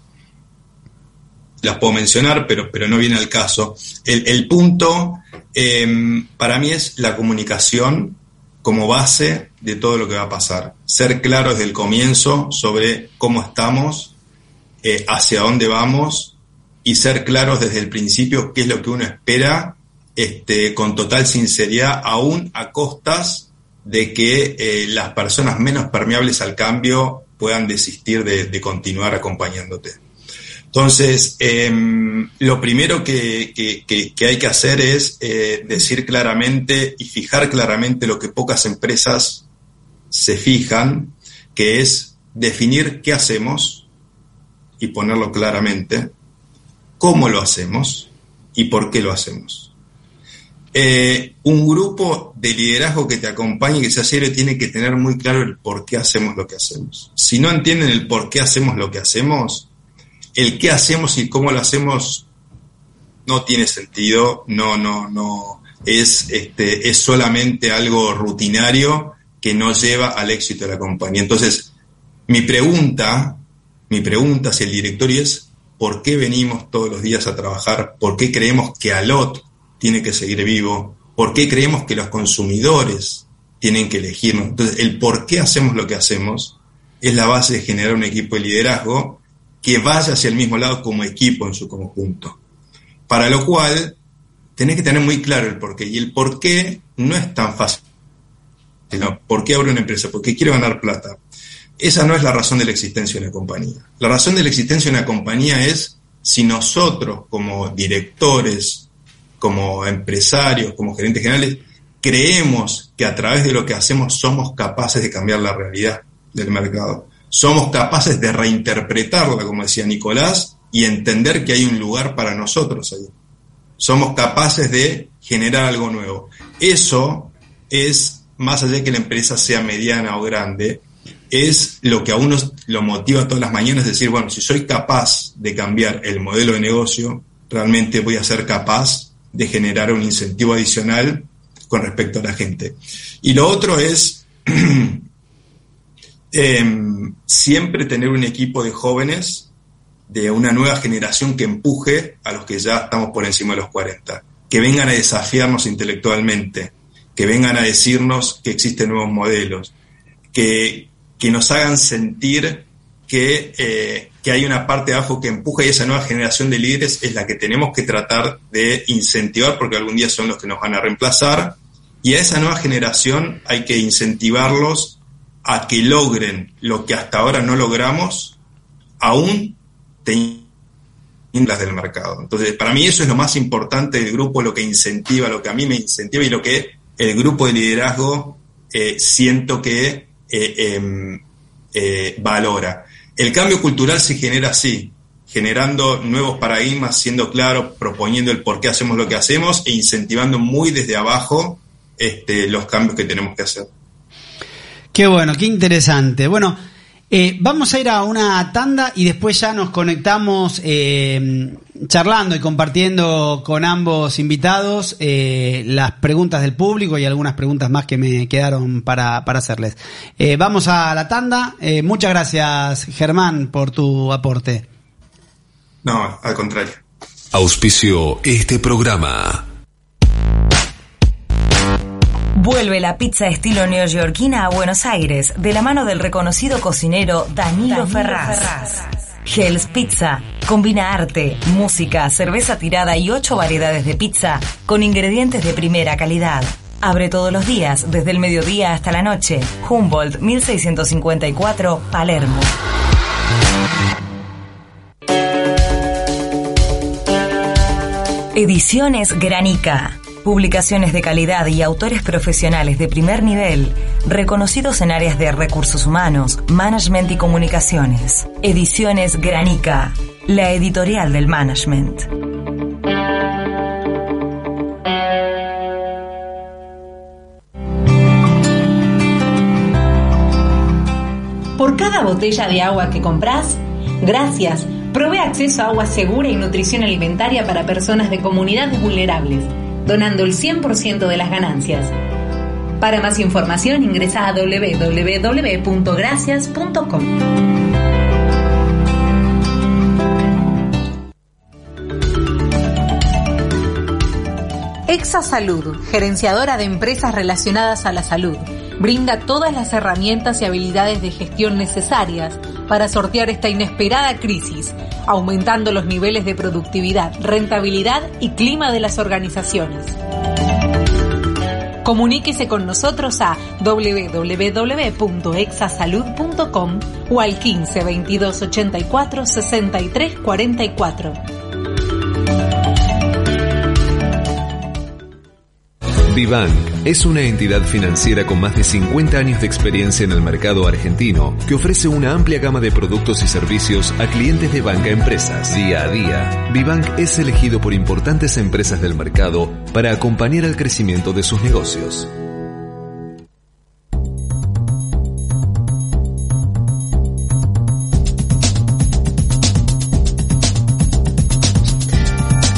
Las puedo mencionar, pero, pero no viene al caso. El, punto em, para mí es la comunicación como base de todo lo que va a pasar. Ser claro desde el comienzo sobre cómo estamos, eh, hacia dónde vamos y ser claros desde el principio qué es lo que uno espera este, con total sinceridad, aún a costas de que eh, las personas menos permeables al cambio puedan desistir de, continuar acompañándote. Entonces, em, lo primero que, hay que hacer es eh, decir claramente y fijar claramente lo que pocas empresas se fijan, que es definir qué hacemos y ponerlo claramente, cómo lo hacemos y por qué lo hacemos. Eh, un grupo de liderazgo que te acompañe, que sea serio, tiene que tener muy claro el por qué hacemos lo que hacemos. Si no entienden el por qué hacemos lo que hacemos, el qué hacemos y cómo lo hacemos no tiene sentido, no, no, no, es, este, es solamente algo rutinario que no lleva al éxito de la compañía. Entonces, mi pregunta, mi pregunta hacia el directorio es, por qué venimos todos los días a trabajar, por qué creemos que Alot tiene que seguir vivo, por qué creemos que los consumidores tienen que elegirnos. Entonces, el por qué hacemos lo que hacemos es la base de generar un equipo de liderazgo que vaya hacia el mismo lado como equipo en su conjunto. Para lo cual, tenés que tener muy claro el porqué. Y el porqué no es tan fácil. ¿Por qué abro una empresa? Porque quiero ganar plata. Esa no es la razón de la existencia de una compañía. La razón de la existencia de una compañía es si nosotros como directores, como empresarios, como gerentes generales, creemos que a través de lo que hacemos somos capaces de cambiar la realidad del mercado. Somos capaces de reinterpretarla, como decía Nicolás, y entender que hay un lugar para nosotros ahí. Somos capaces de generar algo nuevo. Eso es, más allá de que la empresa sea mediana o grande, es lo que a uno lo motiva todas las mañanas, decir, bueno, si soy capaz de cambiar el modelo de negocio, realmente voy a ser capaz de generar un incentivo adicional con respecto a la gente. Y lo otro es em, siempre tener un equipo de jóvenes de una nueva generación que empuje a los que ya estamos por encima de los 40, que vengan a desafiarnos intelectualmente, que vengan a decirnos que existen nuevos modelos, que, que nos hagan sentir que, eh, que, hay una parte de abajo que empuja y esa nueva generación de líderes es la que tenemos que tratar de incentivar porque algún día son los que nos van a reemplazar. Y a esa nueva generación hay que incentivarlos a que logren lo que hasta ahora no logramos, aún teniendo las del mercado. Entonces, para mí eso es lo más importante del grupo, lo que incentiva, lo que a mí me incentiva y lo que el grupo de liderazgo eh, siento que eh, em, eh, valora. El cambio cultural se genera así, generando nuevos paradigmas, siendo claro, proponiendo el por qué hacemos lo que hacemos e incentivando muy desde abajo este, los cambios que tenemos que hacer. Qué bueno, qué interesante. Bueno, eh, vamos a ir a una tanda y después ya nos conectamos charlando y compartiendo con ambos invitados eh, las preguntas del público y algunas preguntas más que me quedaron para, para hacerles. vamos a la tanda. muchas gracias, Germán, por tu aporte. No, al contrario. Auspicio este programa. Vuelve la pizza estilo neoyorquina a Buenos Aires de la mano del reconocido cocinero Danilo, Ferraz. Hell's Pizza combina arte, música, cerveza tirada y ocho variedades de pizza con ingredientes de primera calidad. Abre todos los días, desde el mediodía hasta la noche. Humboldt 1654, Palermo. Ediciones Granica publicaciones de calidad y autores profesionales de primer nivel, reconocidos en áreas de recursos humanos, management y comunicaciones. Ediciones Granica, la editorial del management. Por cada botella de agua que compras, gracias, provee acceso a agua segura y nutrición alimentaria para personas de comunidades vulnerables donando el 100% de las ganancias. Para más información ingresa a www.gracias.com. Exa Salud, gerenciadora de empresas relacionadas a la salud, brinda todas las herramientas y habilidades de gestión necesarias para sortear esta inesperada crisis aumentando los niveles de productividad, rentabilidad y clima de las organizaciones. Comuníquese con nosotros a www.exasalud.com o al 15 22 84 63 44. Vivank es una entidad financiera con más de 50 años de experiencia en el mercado argentino que ofrece una amplia gama de productos y servicios a clientes de banca empresas. Día a día, Vivank es elegido por importantes empresas del mercado para acompañar el crecimiento de sus negocios.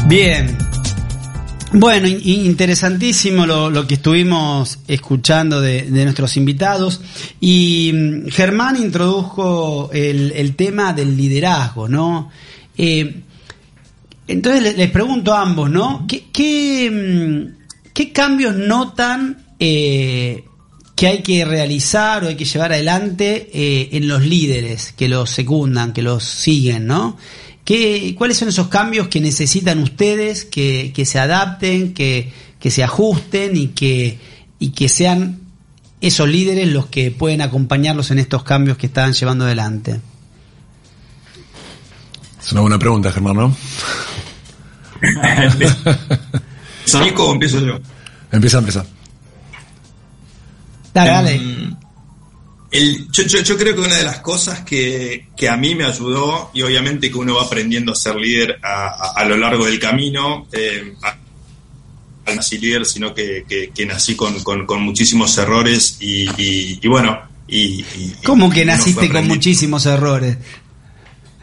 Bien, bueno, interesantísimo lo, que estuvimos escuchando de, nuestros invitados. Y mm, Germán introdujo el, tema del liderazgo, ¿no? Eh, entonces les, pregunto a ambos, ¿no? ¿Qué, mm, cambios notan eh, que hay que realizar o hay que llevar adelante eh, en los líderes que los secundan, que los siguen, ¿no? ¿Qué, ¿Cuáles son esos cambios que necesitan ustedes que, que se adapten, que, que se ajusten y que, y que sean esos líderes los que pueden acompañarlos en estos cambios que están llevando adelante? Es una buena pregunta, Germán, ¿no? o empiezo yo? Empieza, empieza. Dale, dale. Yo, creo que una de las cosas que, a mí me ayudó, y obviamente que uno va aprendiendo a ser líder a, lo largo del camino, eh, al nací líder, sino que, nací con, muchísimos errores y, bueno. Y, ¿Cómo que naciste con muchísimos errores?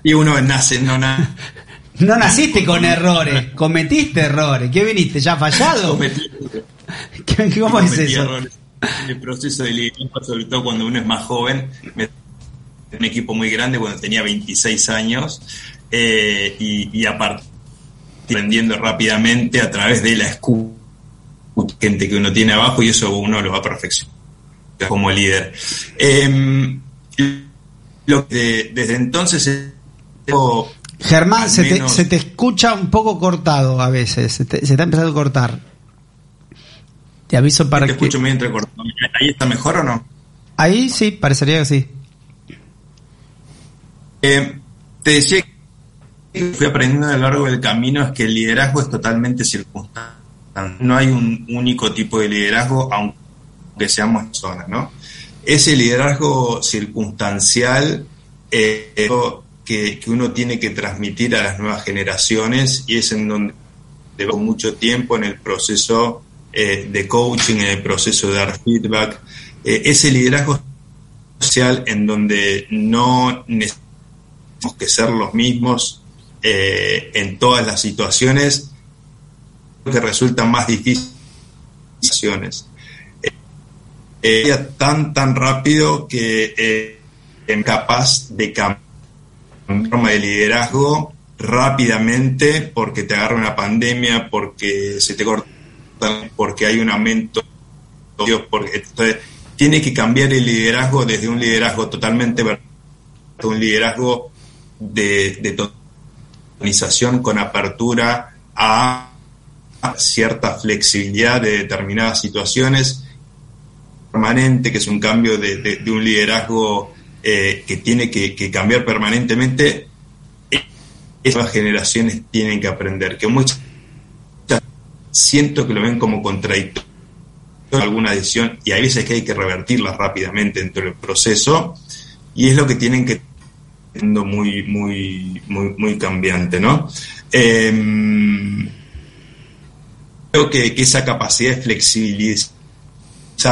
Y uno nace, no na No naciste con errores, cometiste errores. ¿Qué viniste? ¿Ya fallado? ¿Cómo es eso? Errores. En el proceso de liderazgo, sobre todo cuando uno es más joven, me un equipo muy grande cuando tenía 26 años eh, y, y aparte aprendiendo rápidamente a través de la escucha gente que uno tiene abajo y eso uno lo va a perfeccionar como líder. Eh, lo que desde entonces Germán, se, te, se, te, escucha un poco cortado a veces, se, te, está empezando a cortar. Te aviso para te que... escucho muy entrecortado. ¿Ahí está mejor o no? Ahí sí, parecería que sí. Eh, te decía que fui aprendiendo a lo largo del camino es que el liderazgo es totalmente circunstancial. No hay un único tipo de liderazgo, aunque seamos personas, ¿no? Ese liderazgo circunstancial eh, que, uno tiene que transmitir a las nuevas generaciones y es en donde llevo mucho tiempo en el proceso eh, de coaching, en el proceso de dar feedback, eh, ese liderazgo social en donde no necesitamos que ser los mismos eh, en todas las situaciones que resultan más difíciles. Tan, tan rápido que es capaz de cambiar forma de liderazgo rápidamente porque te agarra una pandemia, porque se te corta, porque hay un aumento, porque entonces tiene que cambiar el liderazgo desde un liderazgo totalmente un liderazgo de, de organización con apertura a cierta flexibilidad de determinadas situaciones permanente, que es un cambio de, de un liderazgo eh, que tiene que, cambiar permanentemente, esas generaciones tienen que aprender, que muchas siento que lo ven como contradictorio alguna decisión y hay veces que hay que revertirla rápidamente dentro del proceso y es lo que tienen que siendo muy muy muy muy cambiante no em, creo que, esa capacidad de flexibilizar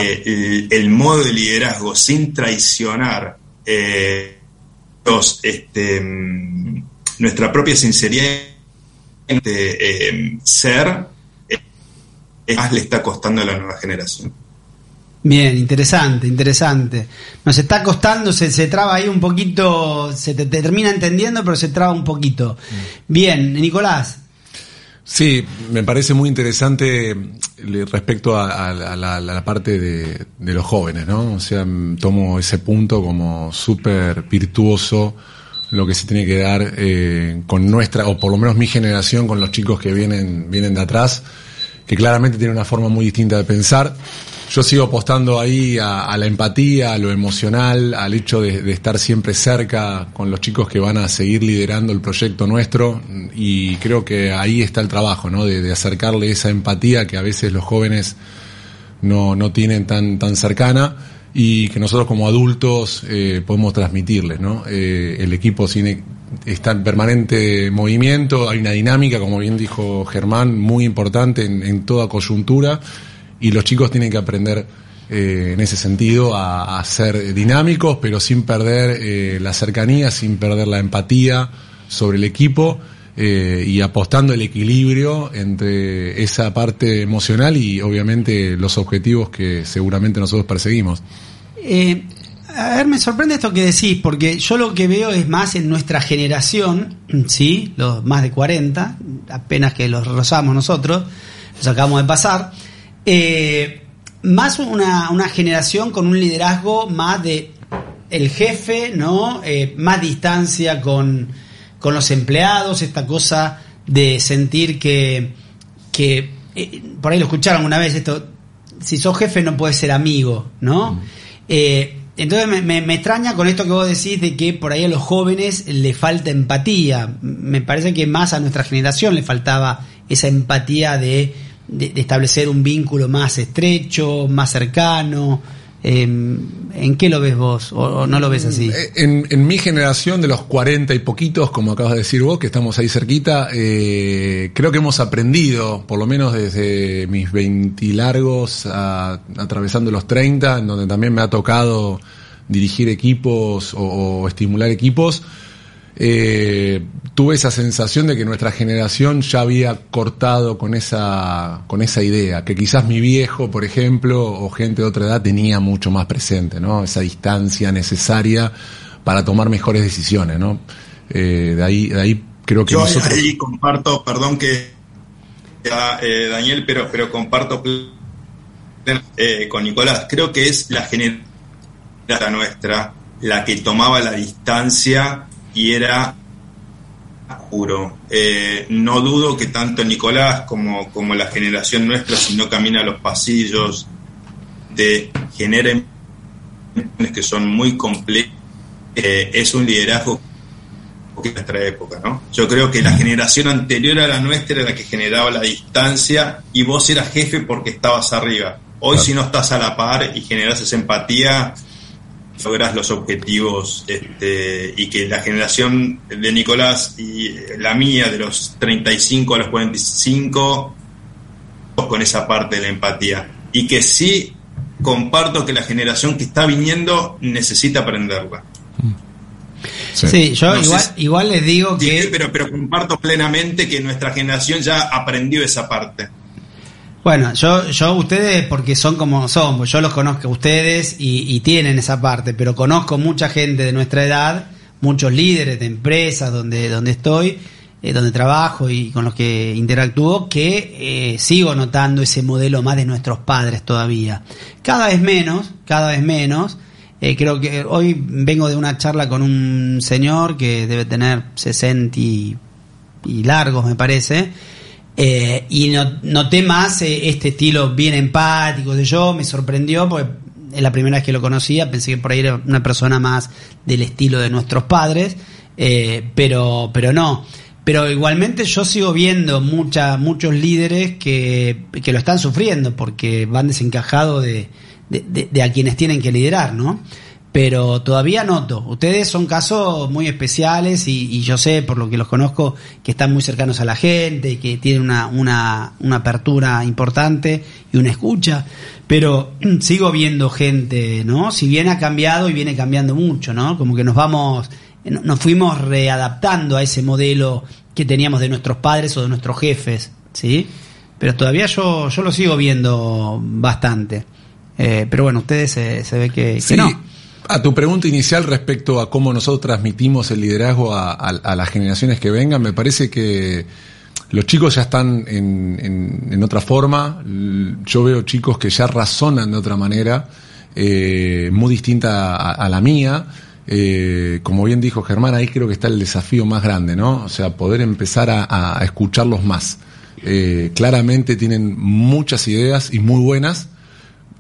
el, modo de liderazgo sin traicionar eh, este, mm, nuestra propia sinceridad de eh, ser, eh, más le está costando a la nueva generación. Bien, interesante, interesante. Nos está costando, se, se traba ahí un poquito, se te, termina entendiendo, pero se traba un poquito. Mm. Bien, Nicolás. Sí, me parece muy interesante respecto a, la, parte de, los jóvenes, ¿no? O sea, tomo ese punto como súper virtuoso lo que se tiene que dar eh, con nuestra, o por lo menos mi generación, con los chicos que vienen, vienen de atrás, que claramente tienen una forma muy distinta de pensar yo sigo apostando ahí a, la empatía, a lo emocional, al hecho de, estar siempre cerca con los chicos que van a seguir liderando el proyecto nuestro y creo que ahí está el trabajo, ¿no? De, acercarle esa empatía que a veces los jóvenes no, no tienen tan, tan cercana y que nosotros como adultos eh, podemos transmitirles, ¿no? Eh, el equipo tiene, está en permanente movimiento, hay una dinámica, como bien dijo Germán, muy importante en, toda coyuntura y los chicos tienen que aprender eh, en ese sentido a, ser dinámicos, pero sin perder eh, la cercanía, sin perder la empatía sobre el equipo eh, y apostando el equilibrio entre esa parte emocional y obviamente los objetivos que seguramente nosotros perseguimos. A ver, me sorprende esto que decís, porque yo lo que veo es más en nuestra generación, ¿sí? Los más de 40, apenas que los rozamos nosotros, los acabamos de pasar. Eh, más una, una generación con un liderazgo más de el jefe, ¿no? Eh, más distancia con, con los empleados, esta cosa de sentir que, que eh, por ahí lo escucharon una vez esto, si sos jefe no puedes ser amigo, ¿no? Eh, entonces me, me, extraña con esto que vos decís de que por ahí a los jóvenes le falta empatía. Me parece que más a nuestra generación le faltaba esa empatía de, de establecer un vínculo más estrecho, más cercano. Eh, ¿En qué lo ves vos? ¿O, no lo ves así? En, en, mi generación de los 40 y poquitos, como acabas de decir vos, que estamos ahí cerquita, eh, creo que hemos aprendido, por lo menos desde mis 20 largos, atravesando los 30, en donde también me ha tocado dirigir equipos o estimular equipos, eh, tuve esa sensación de que nuestra generación ya había cortado con esa, con esa idea, que quizás mi viejo, por ejemplo, o gente de otra edad tenía mucho más presente, ¿no? Esa distancia necesaria para tomar mejores decisiones, ¿no? Eh, de ahí, de ahí creo que Yo nosotros... ahí comparto, perdón que eh, Daniel, pero, pero comparto con Nicolás, creo que es la generación nuestra la que tomaba la distancia y era puro. Eh, no dudo que tanto Nicolás como, como la generación nuestra, si no camina los pasillos de generen que son muy complejos, eh, es un liderazgo de nuestra época, ¿no? Yo creo que la generación anterior a la nuestra era la que generaba la distancia y vos eras jefe porque estabas arriba. Hoy claro. si no estás a la par y generas esa empatía, logras los objetivos este, y que la generación de Nicolás y la mía de los 35 a los 45 con esa parte de la empatía y que sí comparto que la generación que está viniendo necesita aprenderla. Sí, sí yo no igual, sé, igual, les digo que... Pero, pero comparto plenamente que nuestra generación ya aprendió esa parte. Bueno, yo, yo ustedes, porque son como son, pues yo los conozco a ustedes y, y, tienen esa parte, pero conozco mucha gente de nuestra edad, muchos líderes de empresas donde, donde estoy, eh, donde trabajo y con los que interactúo, que eh, sigo notando ese modelo más de nuestros padres todavía. Cada vez menos, cada vez menos. Eh, creo que hoy vengo de una charla con un señor que debe tener 60 y, y largos, me parece eh, y no, noté más eh, este estilo bien empático de yo, me sorprendió porque es la primera vez que lo conocía, pensé que por ahí era una persona más del estilo de nuestros padres, eh, pero, pero no. Pero igualmente yo sigo viendo mucha, muchos líderes que, que lo están sufriendo porque van desencajados de, de, de, de a quienes tienen que liderar, ¿no? Pero todavía noto. Ustedes son casos muy especiales y, y, yo sé, por lo que los conozco, que están muy cercanos a la gente, que tienen una, una, una apertura importante y una escucha, pero sigo viendo gente, ¿no? Si bien ha cambiado y viene cambiando mucho, ¿no? Como que nos vamos, nos fuimos readaptando a ese modelo que teníamos de nuestros padres o de nuestros jefes, ¿sí? Pero todavía yo, yo lo sigo viendo bastante. Eh, pero bueno, ustedes se, se ve que, sí. que no. A tu pregunta inicial respecto a cómo nosotros transmitimos el liderazgo a, las generaciones que vengan, me parece que los chicos ya están en, en, otra forma. Yo veo chicos que ya razonan de otra manera, eh, muy distinta a, la mía. Eh, como bien dijo Germán, ahí creo que está el desafío más grande, ¿no? O sea, poder empezar a, a escucharlos más. Eh, claramente tienen muchas ideas y muy buenas,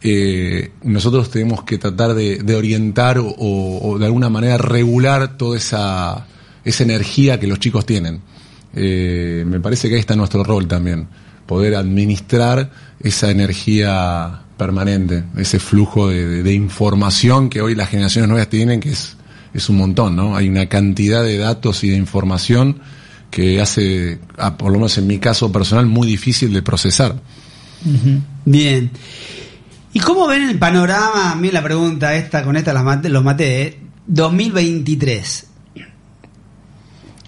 eh, nosotros tenemos que tratar de, orientar o, de alguna manera regular toda esa, esa energía que los chicos tienen. Eh, me parece que ahí está nuestro rol también, poder administrar esa energía permanente, ese flujo de, de, información que hoy las generaciones nuevas tienen, que es, es un montón, ¿no? Hay una cantidad de datos y de información que hace, por lo menos en mi caso personal, muy difícil de procesar. Bien. ¿Y cómo ven el panorama? A mí la pregunta esta, con esta los maté, los maté ¿eh? 2023.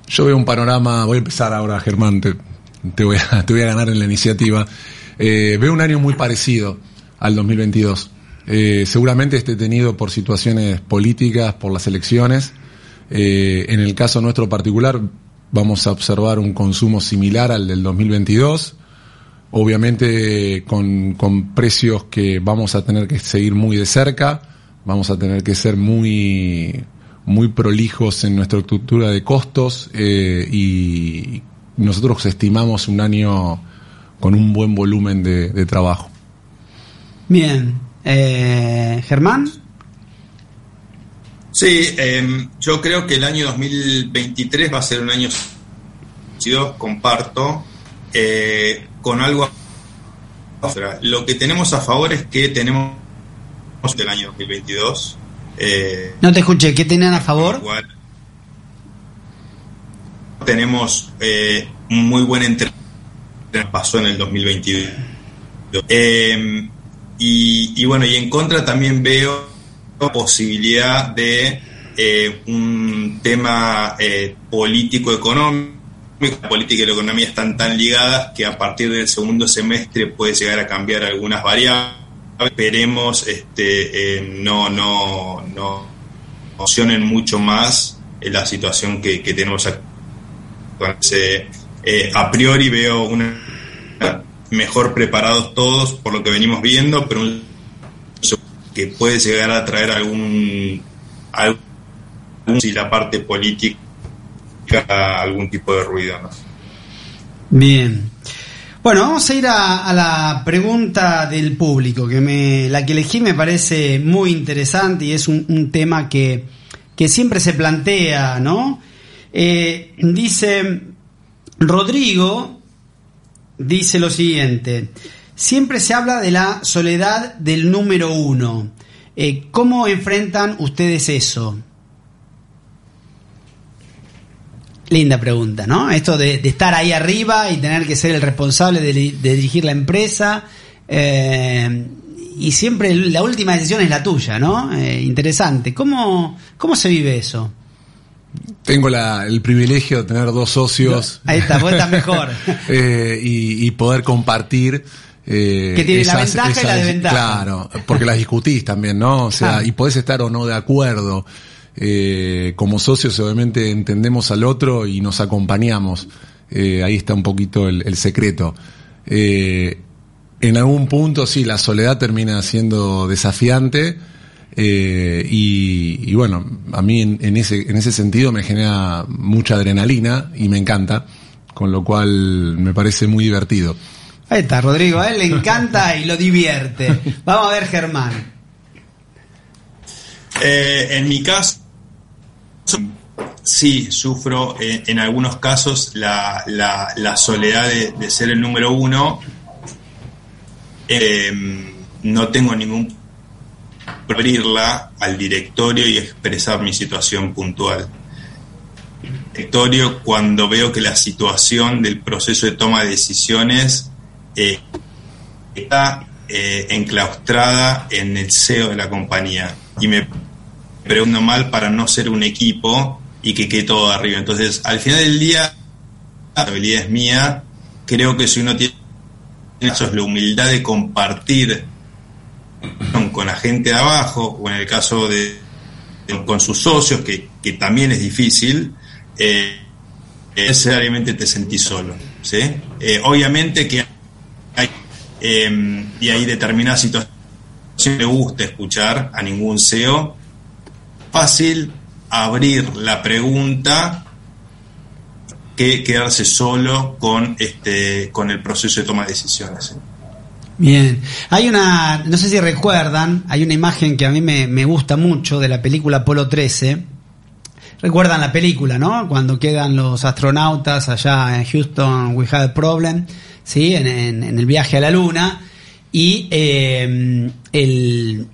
Yo veo un panorama, voy a empezar ahora, Germán, te, te, voy, a, te voy a ganar en la iniciativa. Eh, veo un año muy parecido al 2022. Eh, seguramente esté tenido por situaciones políticas, por las elecciones. Eh, en el caso nuestro particular, vamos a observar un consumo similar al del 2022. Obviamente con, con precios que vamos a tener que seguir muy de cerca, vamos a tener que ser muy, muy prolijos en nuestra estructura de costos eh, y nosotros estimamos un año con un buen volumen de, de trabajo. Bien, eh, Germán. Sí, eh, yo creo que el año 2023 va a ser un año, comparto, eh, con algo. Lo que tenemos a favor es que tenemos del año 2022. Eh, no te escuché, ¿qué tenían a favor? Igual, tenemos eh, un muy buen entrenamiento pasó en el 2022. Eh, y, y, bueno, y en contra también veo la posibilidad de eh, un tema eh, político-económico. La política y la economía están tan ligadas que a partir del segundo semestre puede llegar a cambiar algunas variables. Esperemos este, eh, no, no, no emocionen mucho más en la situación que, tenemos actualmente. Eh, a priori veo una mejor preparados todos por lo que venimos viendo, pero que puede llegar a traer algún, algún si la parte política algún tipo de ruido. ¿no? Bien. Bueno, vamos a ir a, la pregunta del público, que me, la que elegí me parece muy interesante y es un, un tema que, que, siempre se plantea, ¿no? Eh, dice Rodrigo, dice lo siguiente, siempre se habla de la soledad del número uno. Eh, ¿Cómo enfrentan ustedes eso? Linda pregunta, ¿no? Esto de, de, estar ahí arriba y tener que ser el responsable de, de dirigir la empresa. Eh, y siempre la última decisión es la tuya, ¿no? Eh, interesante. ¿Cómo, ¿Cómo se vive eso? Tengo la, el privilegio de tener dos socios. Ahí está, vos estás mejor. eh, y, y, poder compartir. Eh, que tiene esas, la ventaja esas, y la desventaja. Claro, porque las discutís también, ¿no? O sea, ah. y podés estar o no de acuerdo. Eh, como socios obviamente entendemos al otro y nos acompañamos. Eh, ahí está un poquito el, el secreto. Eh, en algún punto sí, la soledad termina siendo desafiante eh, y, y, bueno, a mí en, en, ese, en ese sentido me genera mucha adrenalina y me encanta, con lo cual me parece muy divertido. Ahí está, Rodrigo, a él le encanta y lo divierte. Vamos a ver, Germán. Eh, en mi caso, sí sufro eh, en algunos casos la, la, la soledad de, de, ser el número uno. Eh, no tengo ningún abrirla al directorio y expresar mi situación puntual. Directorio cuando veo que la situación del proceso de toma de decisiones eh, está eh, enclaustrada en el CEO de la compañía y me pregunto mal para no ser un equipo y que quede todo arriba. Entonces, al final del día, la habilidad es mía. Creo que si uno tiene eso es la humildad de compartir con la gente de abajo, o en el caso de, con sus socios, que, que, también es difícil, eh, necesariamente te sentís solo. ¿sí? Eh, obviamente que hay, eh, y hay determinadas situaciones que no me gusta escuchar a ningún CEO, fácil abrir la pregunta que quedarse solo con este con el proceso de toma de decisiones. Bien, hay una, no sé si recuerdan, hay una imagen que a mí me, me gusta mucho de la película Apolo 13. Recuerdan la película, ¿no? Cuando quedan los astronautas allá en Houston, we had a problem, ¿sí? En el viaje a la Luna. Y eh, el,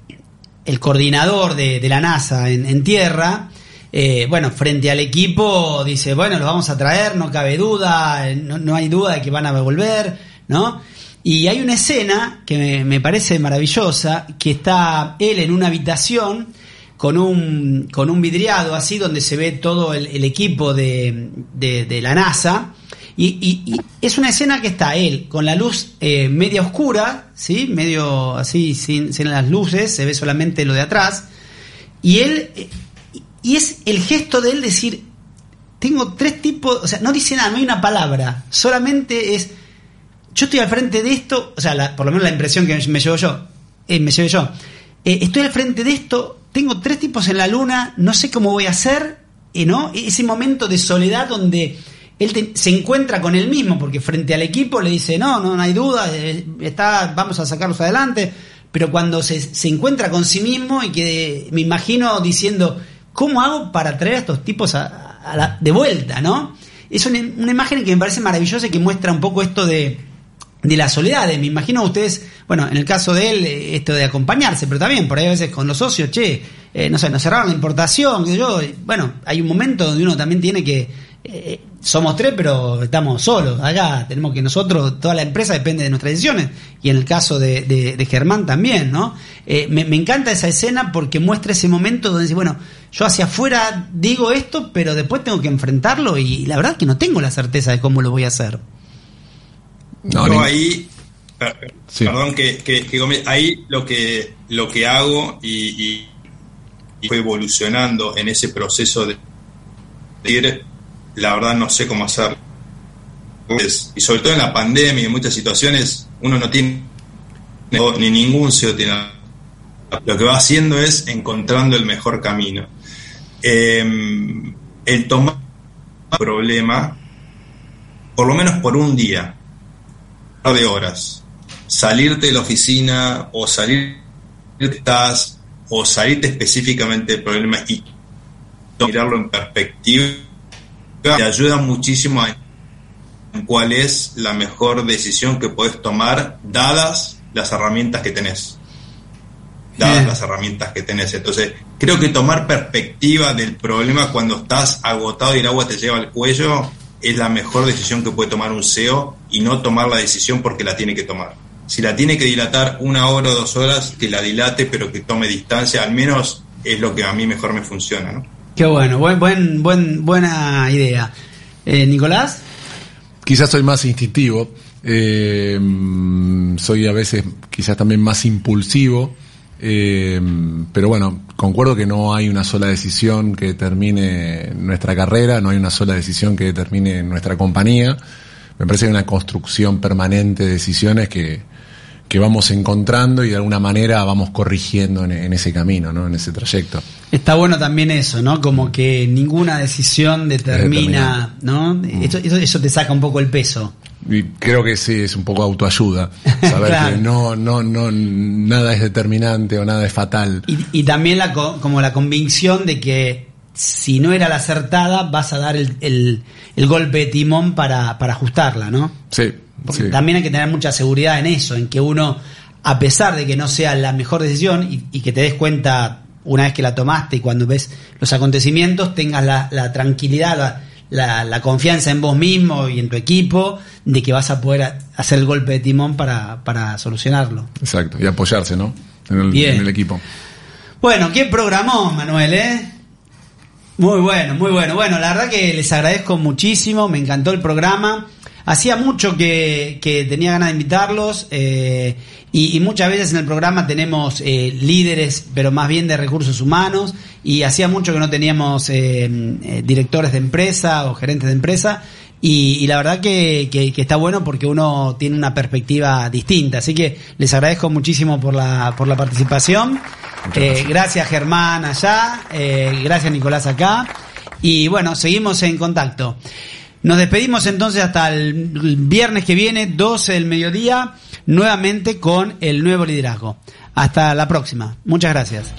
el, coordinador de, la NASA en, tierra, eh, bueno, frente al equipo dice, bueno, los vamos a traer, no cabe duda, no, no hay duda de que van a volver, ¿no? Y hay una escena que me, parece maravillosa, que está él en una habitación con un, con un vidriado así donde se ve todo el, equipo de, de, la NASA Y, es una escena que está él con la luz eh, media oscura, ¿sí? Medio así, sin, sin, las luces, se ve solamente lo de atrás. Y él, eh, y es el gesto de él decir, tengo tres tipos, o sea, no dice nada, no hay una palabra, solamente es, yo estoy al frente de esto, o sea, por lo menos la impresión que me llevo yo, eh, me llevo yo, estoy al frente de esto, tengo tres tipos en la luna, no sé cómo voy a hacer, ¿no? Ese momento de soledad donde él se encuentra con él mismo, porque frente al equipo le dice, no, no, no hay duda, eh, está, vamos a sacarlos adelante, pero cuando se, se, encuentra con sí mismo y que me imagino diciendo, ¿cómo hago para traer a estos tipos a, de vuelta, no? Es una, una, imagen que me parece maravillosa y que muestra un poco esto de, de la soledad. Me imagino ustedes, bueno, en el caso de él, eh, esto de acompañarse, pero también por ahí a veces con los socios, che, eh, no sé, nos cerraron la importación, que yo, bueno, hay un momento donde uno también tiene que eh, somos tres, pero estamos solos. Acá tenemos que nosotros, toda la empresa depende de nuestras decisiones. Y en el caso de, Germán también, ¿no? Eh, me, encanta esa escena porque muestra ese momento donde dice, bueno, yo hacia afuera digo esto, pero después tengo que enfrentarlo y la verdad es que no tengo la certeza de cómo lo voy a hacer. No, ahí, perdón que, ahí lo que, lo que hago y, y fue evolucionando en ese proceso de la verdad no sé cómo hacer. Y sobre todo en la pandemia y en muchas situaciones, uno no tiene ni ningún CEO tiene. Lo que va haciendo es encontrando el mejor camino. Em, el tomar un problema, por lo menos por un día, un par de horas, salirte de la oficina o salir estás o salirte específicamente del problema y mirarlo en perspectiva te ayuda muchísimo a cuál es la mejor decisión que puedes tomar dadas las herramientas que tenés. Dadas las herramientas que tenés. Entonces, creo que tomar perspectiva del problema cuando estás agotado y el agua te lleva al cuello es la mejor decisión que puede tomar un CEO y no tomar la decisión porque la tiene que tomar. Si la tiene que dilatar una hora o dos horas, que la dilate, pero que tome distancia, al menos es lo que a mí mejor me funciona, ¿no? Qué bueno, buen, buen, buen, buena idea. Eh, Nicolás. Quizás soy más instintivo, eh, soy a veces quizás también más impulsivo, eh, pero bueno, concuerdo que no hay una sola decisión que determine nuestra carrera, no hay una sola decisión que determine nuestra compañía. Me parece que hay una construcción permanente de decisiones que, que vamos encontrando y de alguna manera vamos corrigiendo en, ese camino, ¿no? en ese trayecto. Está bueno también eso, ¿no? Como que ninguna decisión determina, ¿no? Mm. Eso, eso, te saca un poco el peso. Y creo que sí, es un poco autoayuda. Saber que no, no, no, nada es determinante o nada es fatal. Y, también la, como la convicción de que si no era la acertada, vas a dar el, el, el golpe de timón para, para ajustarla, ¿no? Sí. Porque también hay que tener mucha seguridad en eso, en que uno, a pesar de que no sea la mejor decisión y, que te des cuenta una vez que la tomaste y cuando ves los acontecimientos, tengas la, tranquilidad, la, confianza en vos mismo y en tu equipo de que vas a poder hacer el golpe de timón para, para solucionarlo. Exacto, y apoyarse, ¿no? En el, en el equipo. Bueno, ¿qué programó, Manuel, eh? Muy bueno, muy bueno. Bueno, la verdad que les agradezco muchísimo, me encantó el programa. Hacía mucho que, tenía ganas de invitarlos eh, y, muchas veces en el programa tenemos eh, líderes, pero más bien de recursos humanos, y hacía mucho que no teníamos eh, directores de empresa o gerentes de empresa. Y, la verdad que, está bueno porque uno tiene una perspectiva distinta. Así que les agradezco muchísimo por la, por la participación. gracias Germán allá, gracias Nicolás acá. Y bueno, seguimos en contacto. Nos despedimos entonces hasta el viernes que viene, 12 del mediodía, nuevamente con el nuevo liderazgo. Hasta la próxima. Muchas gracias.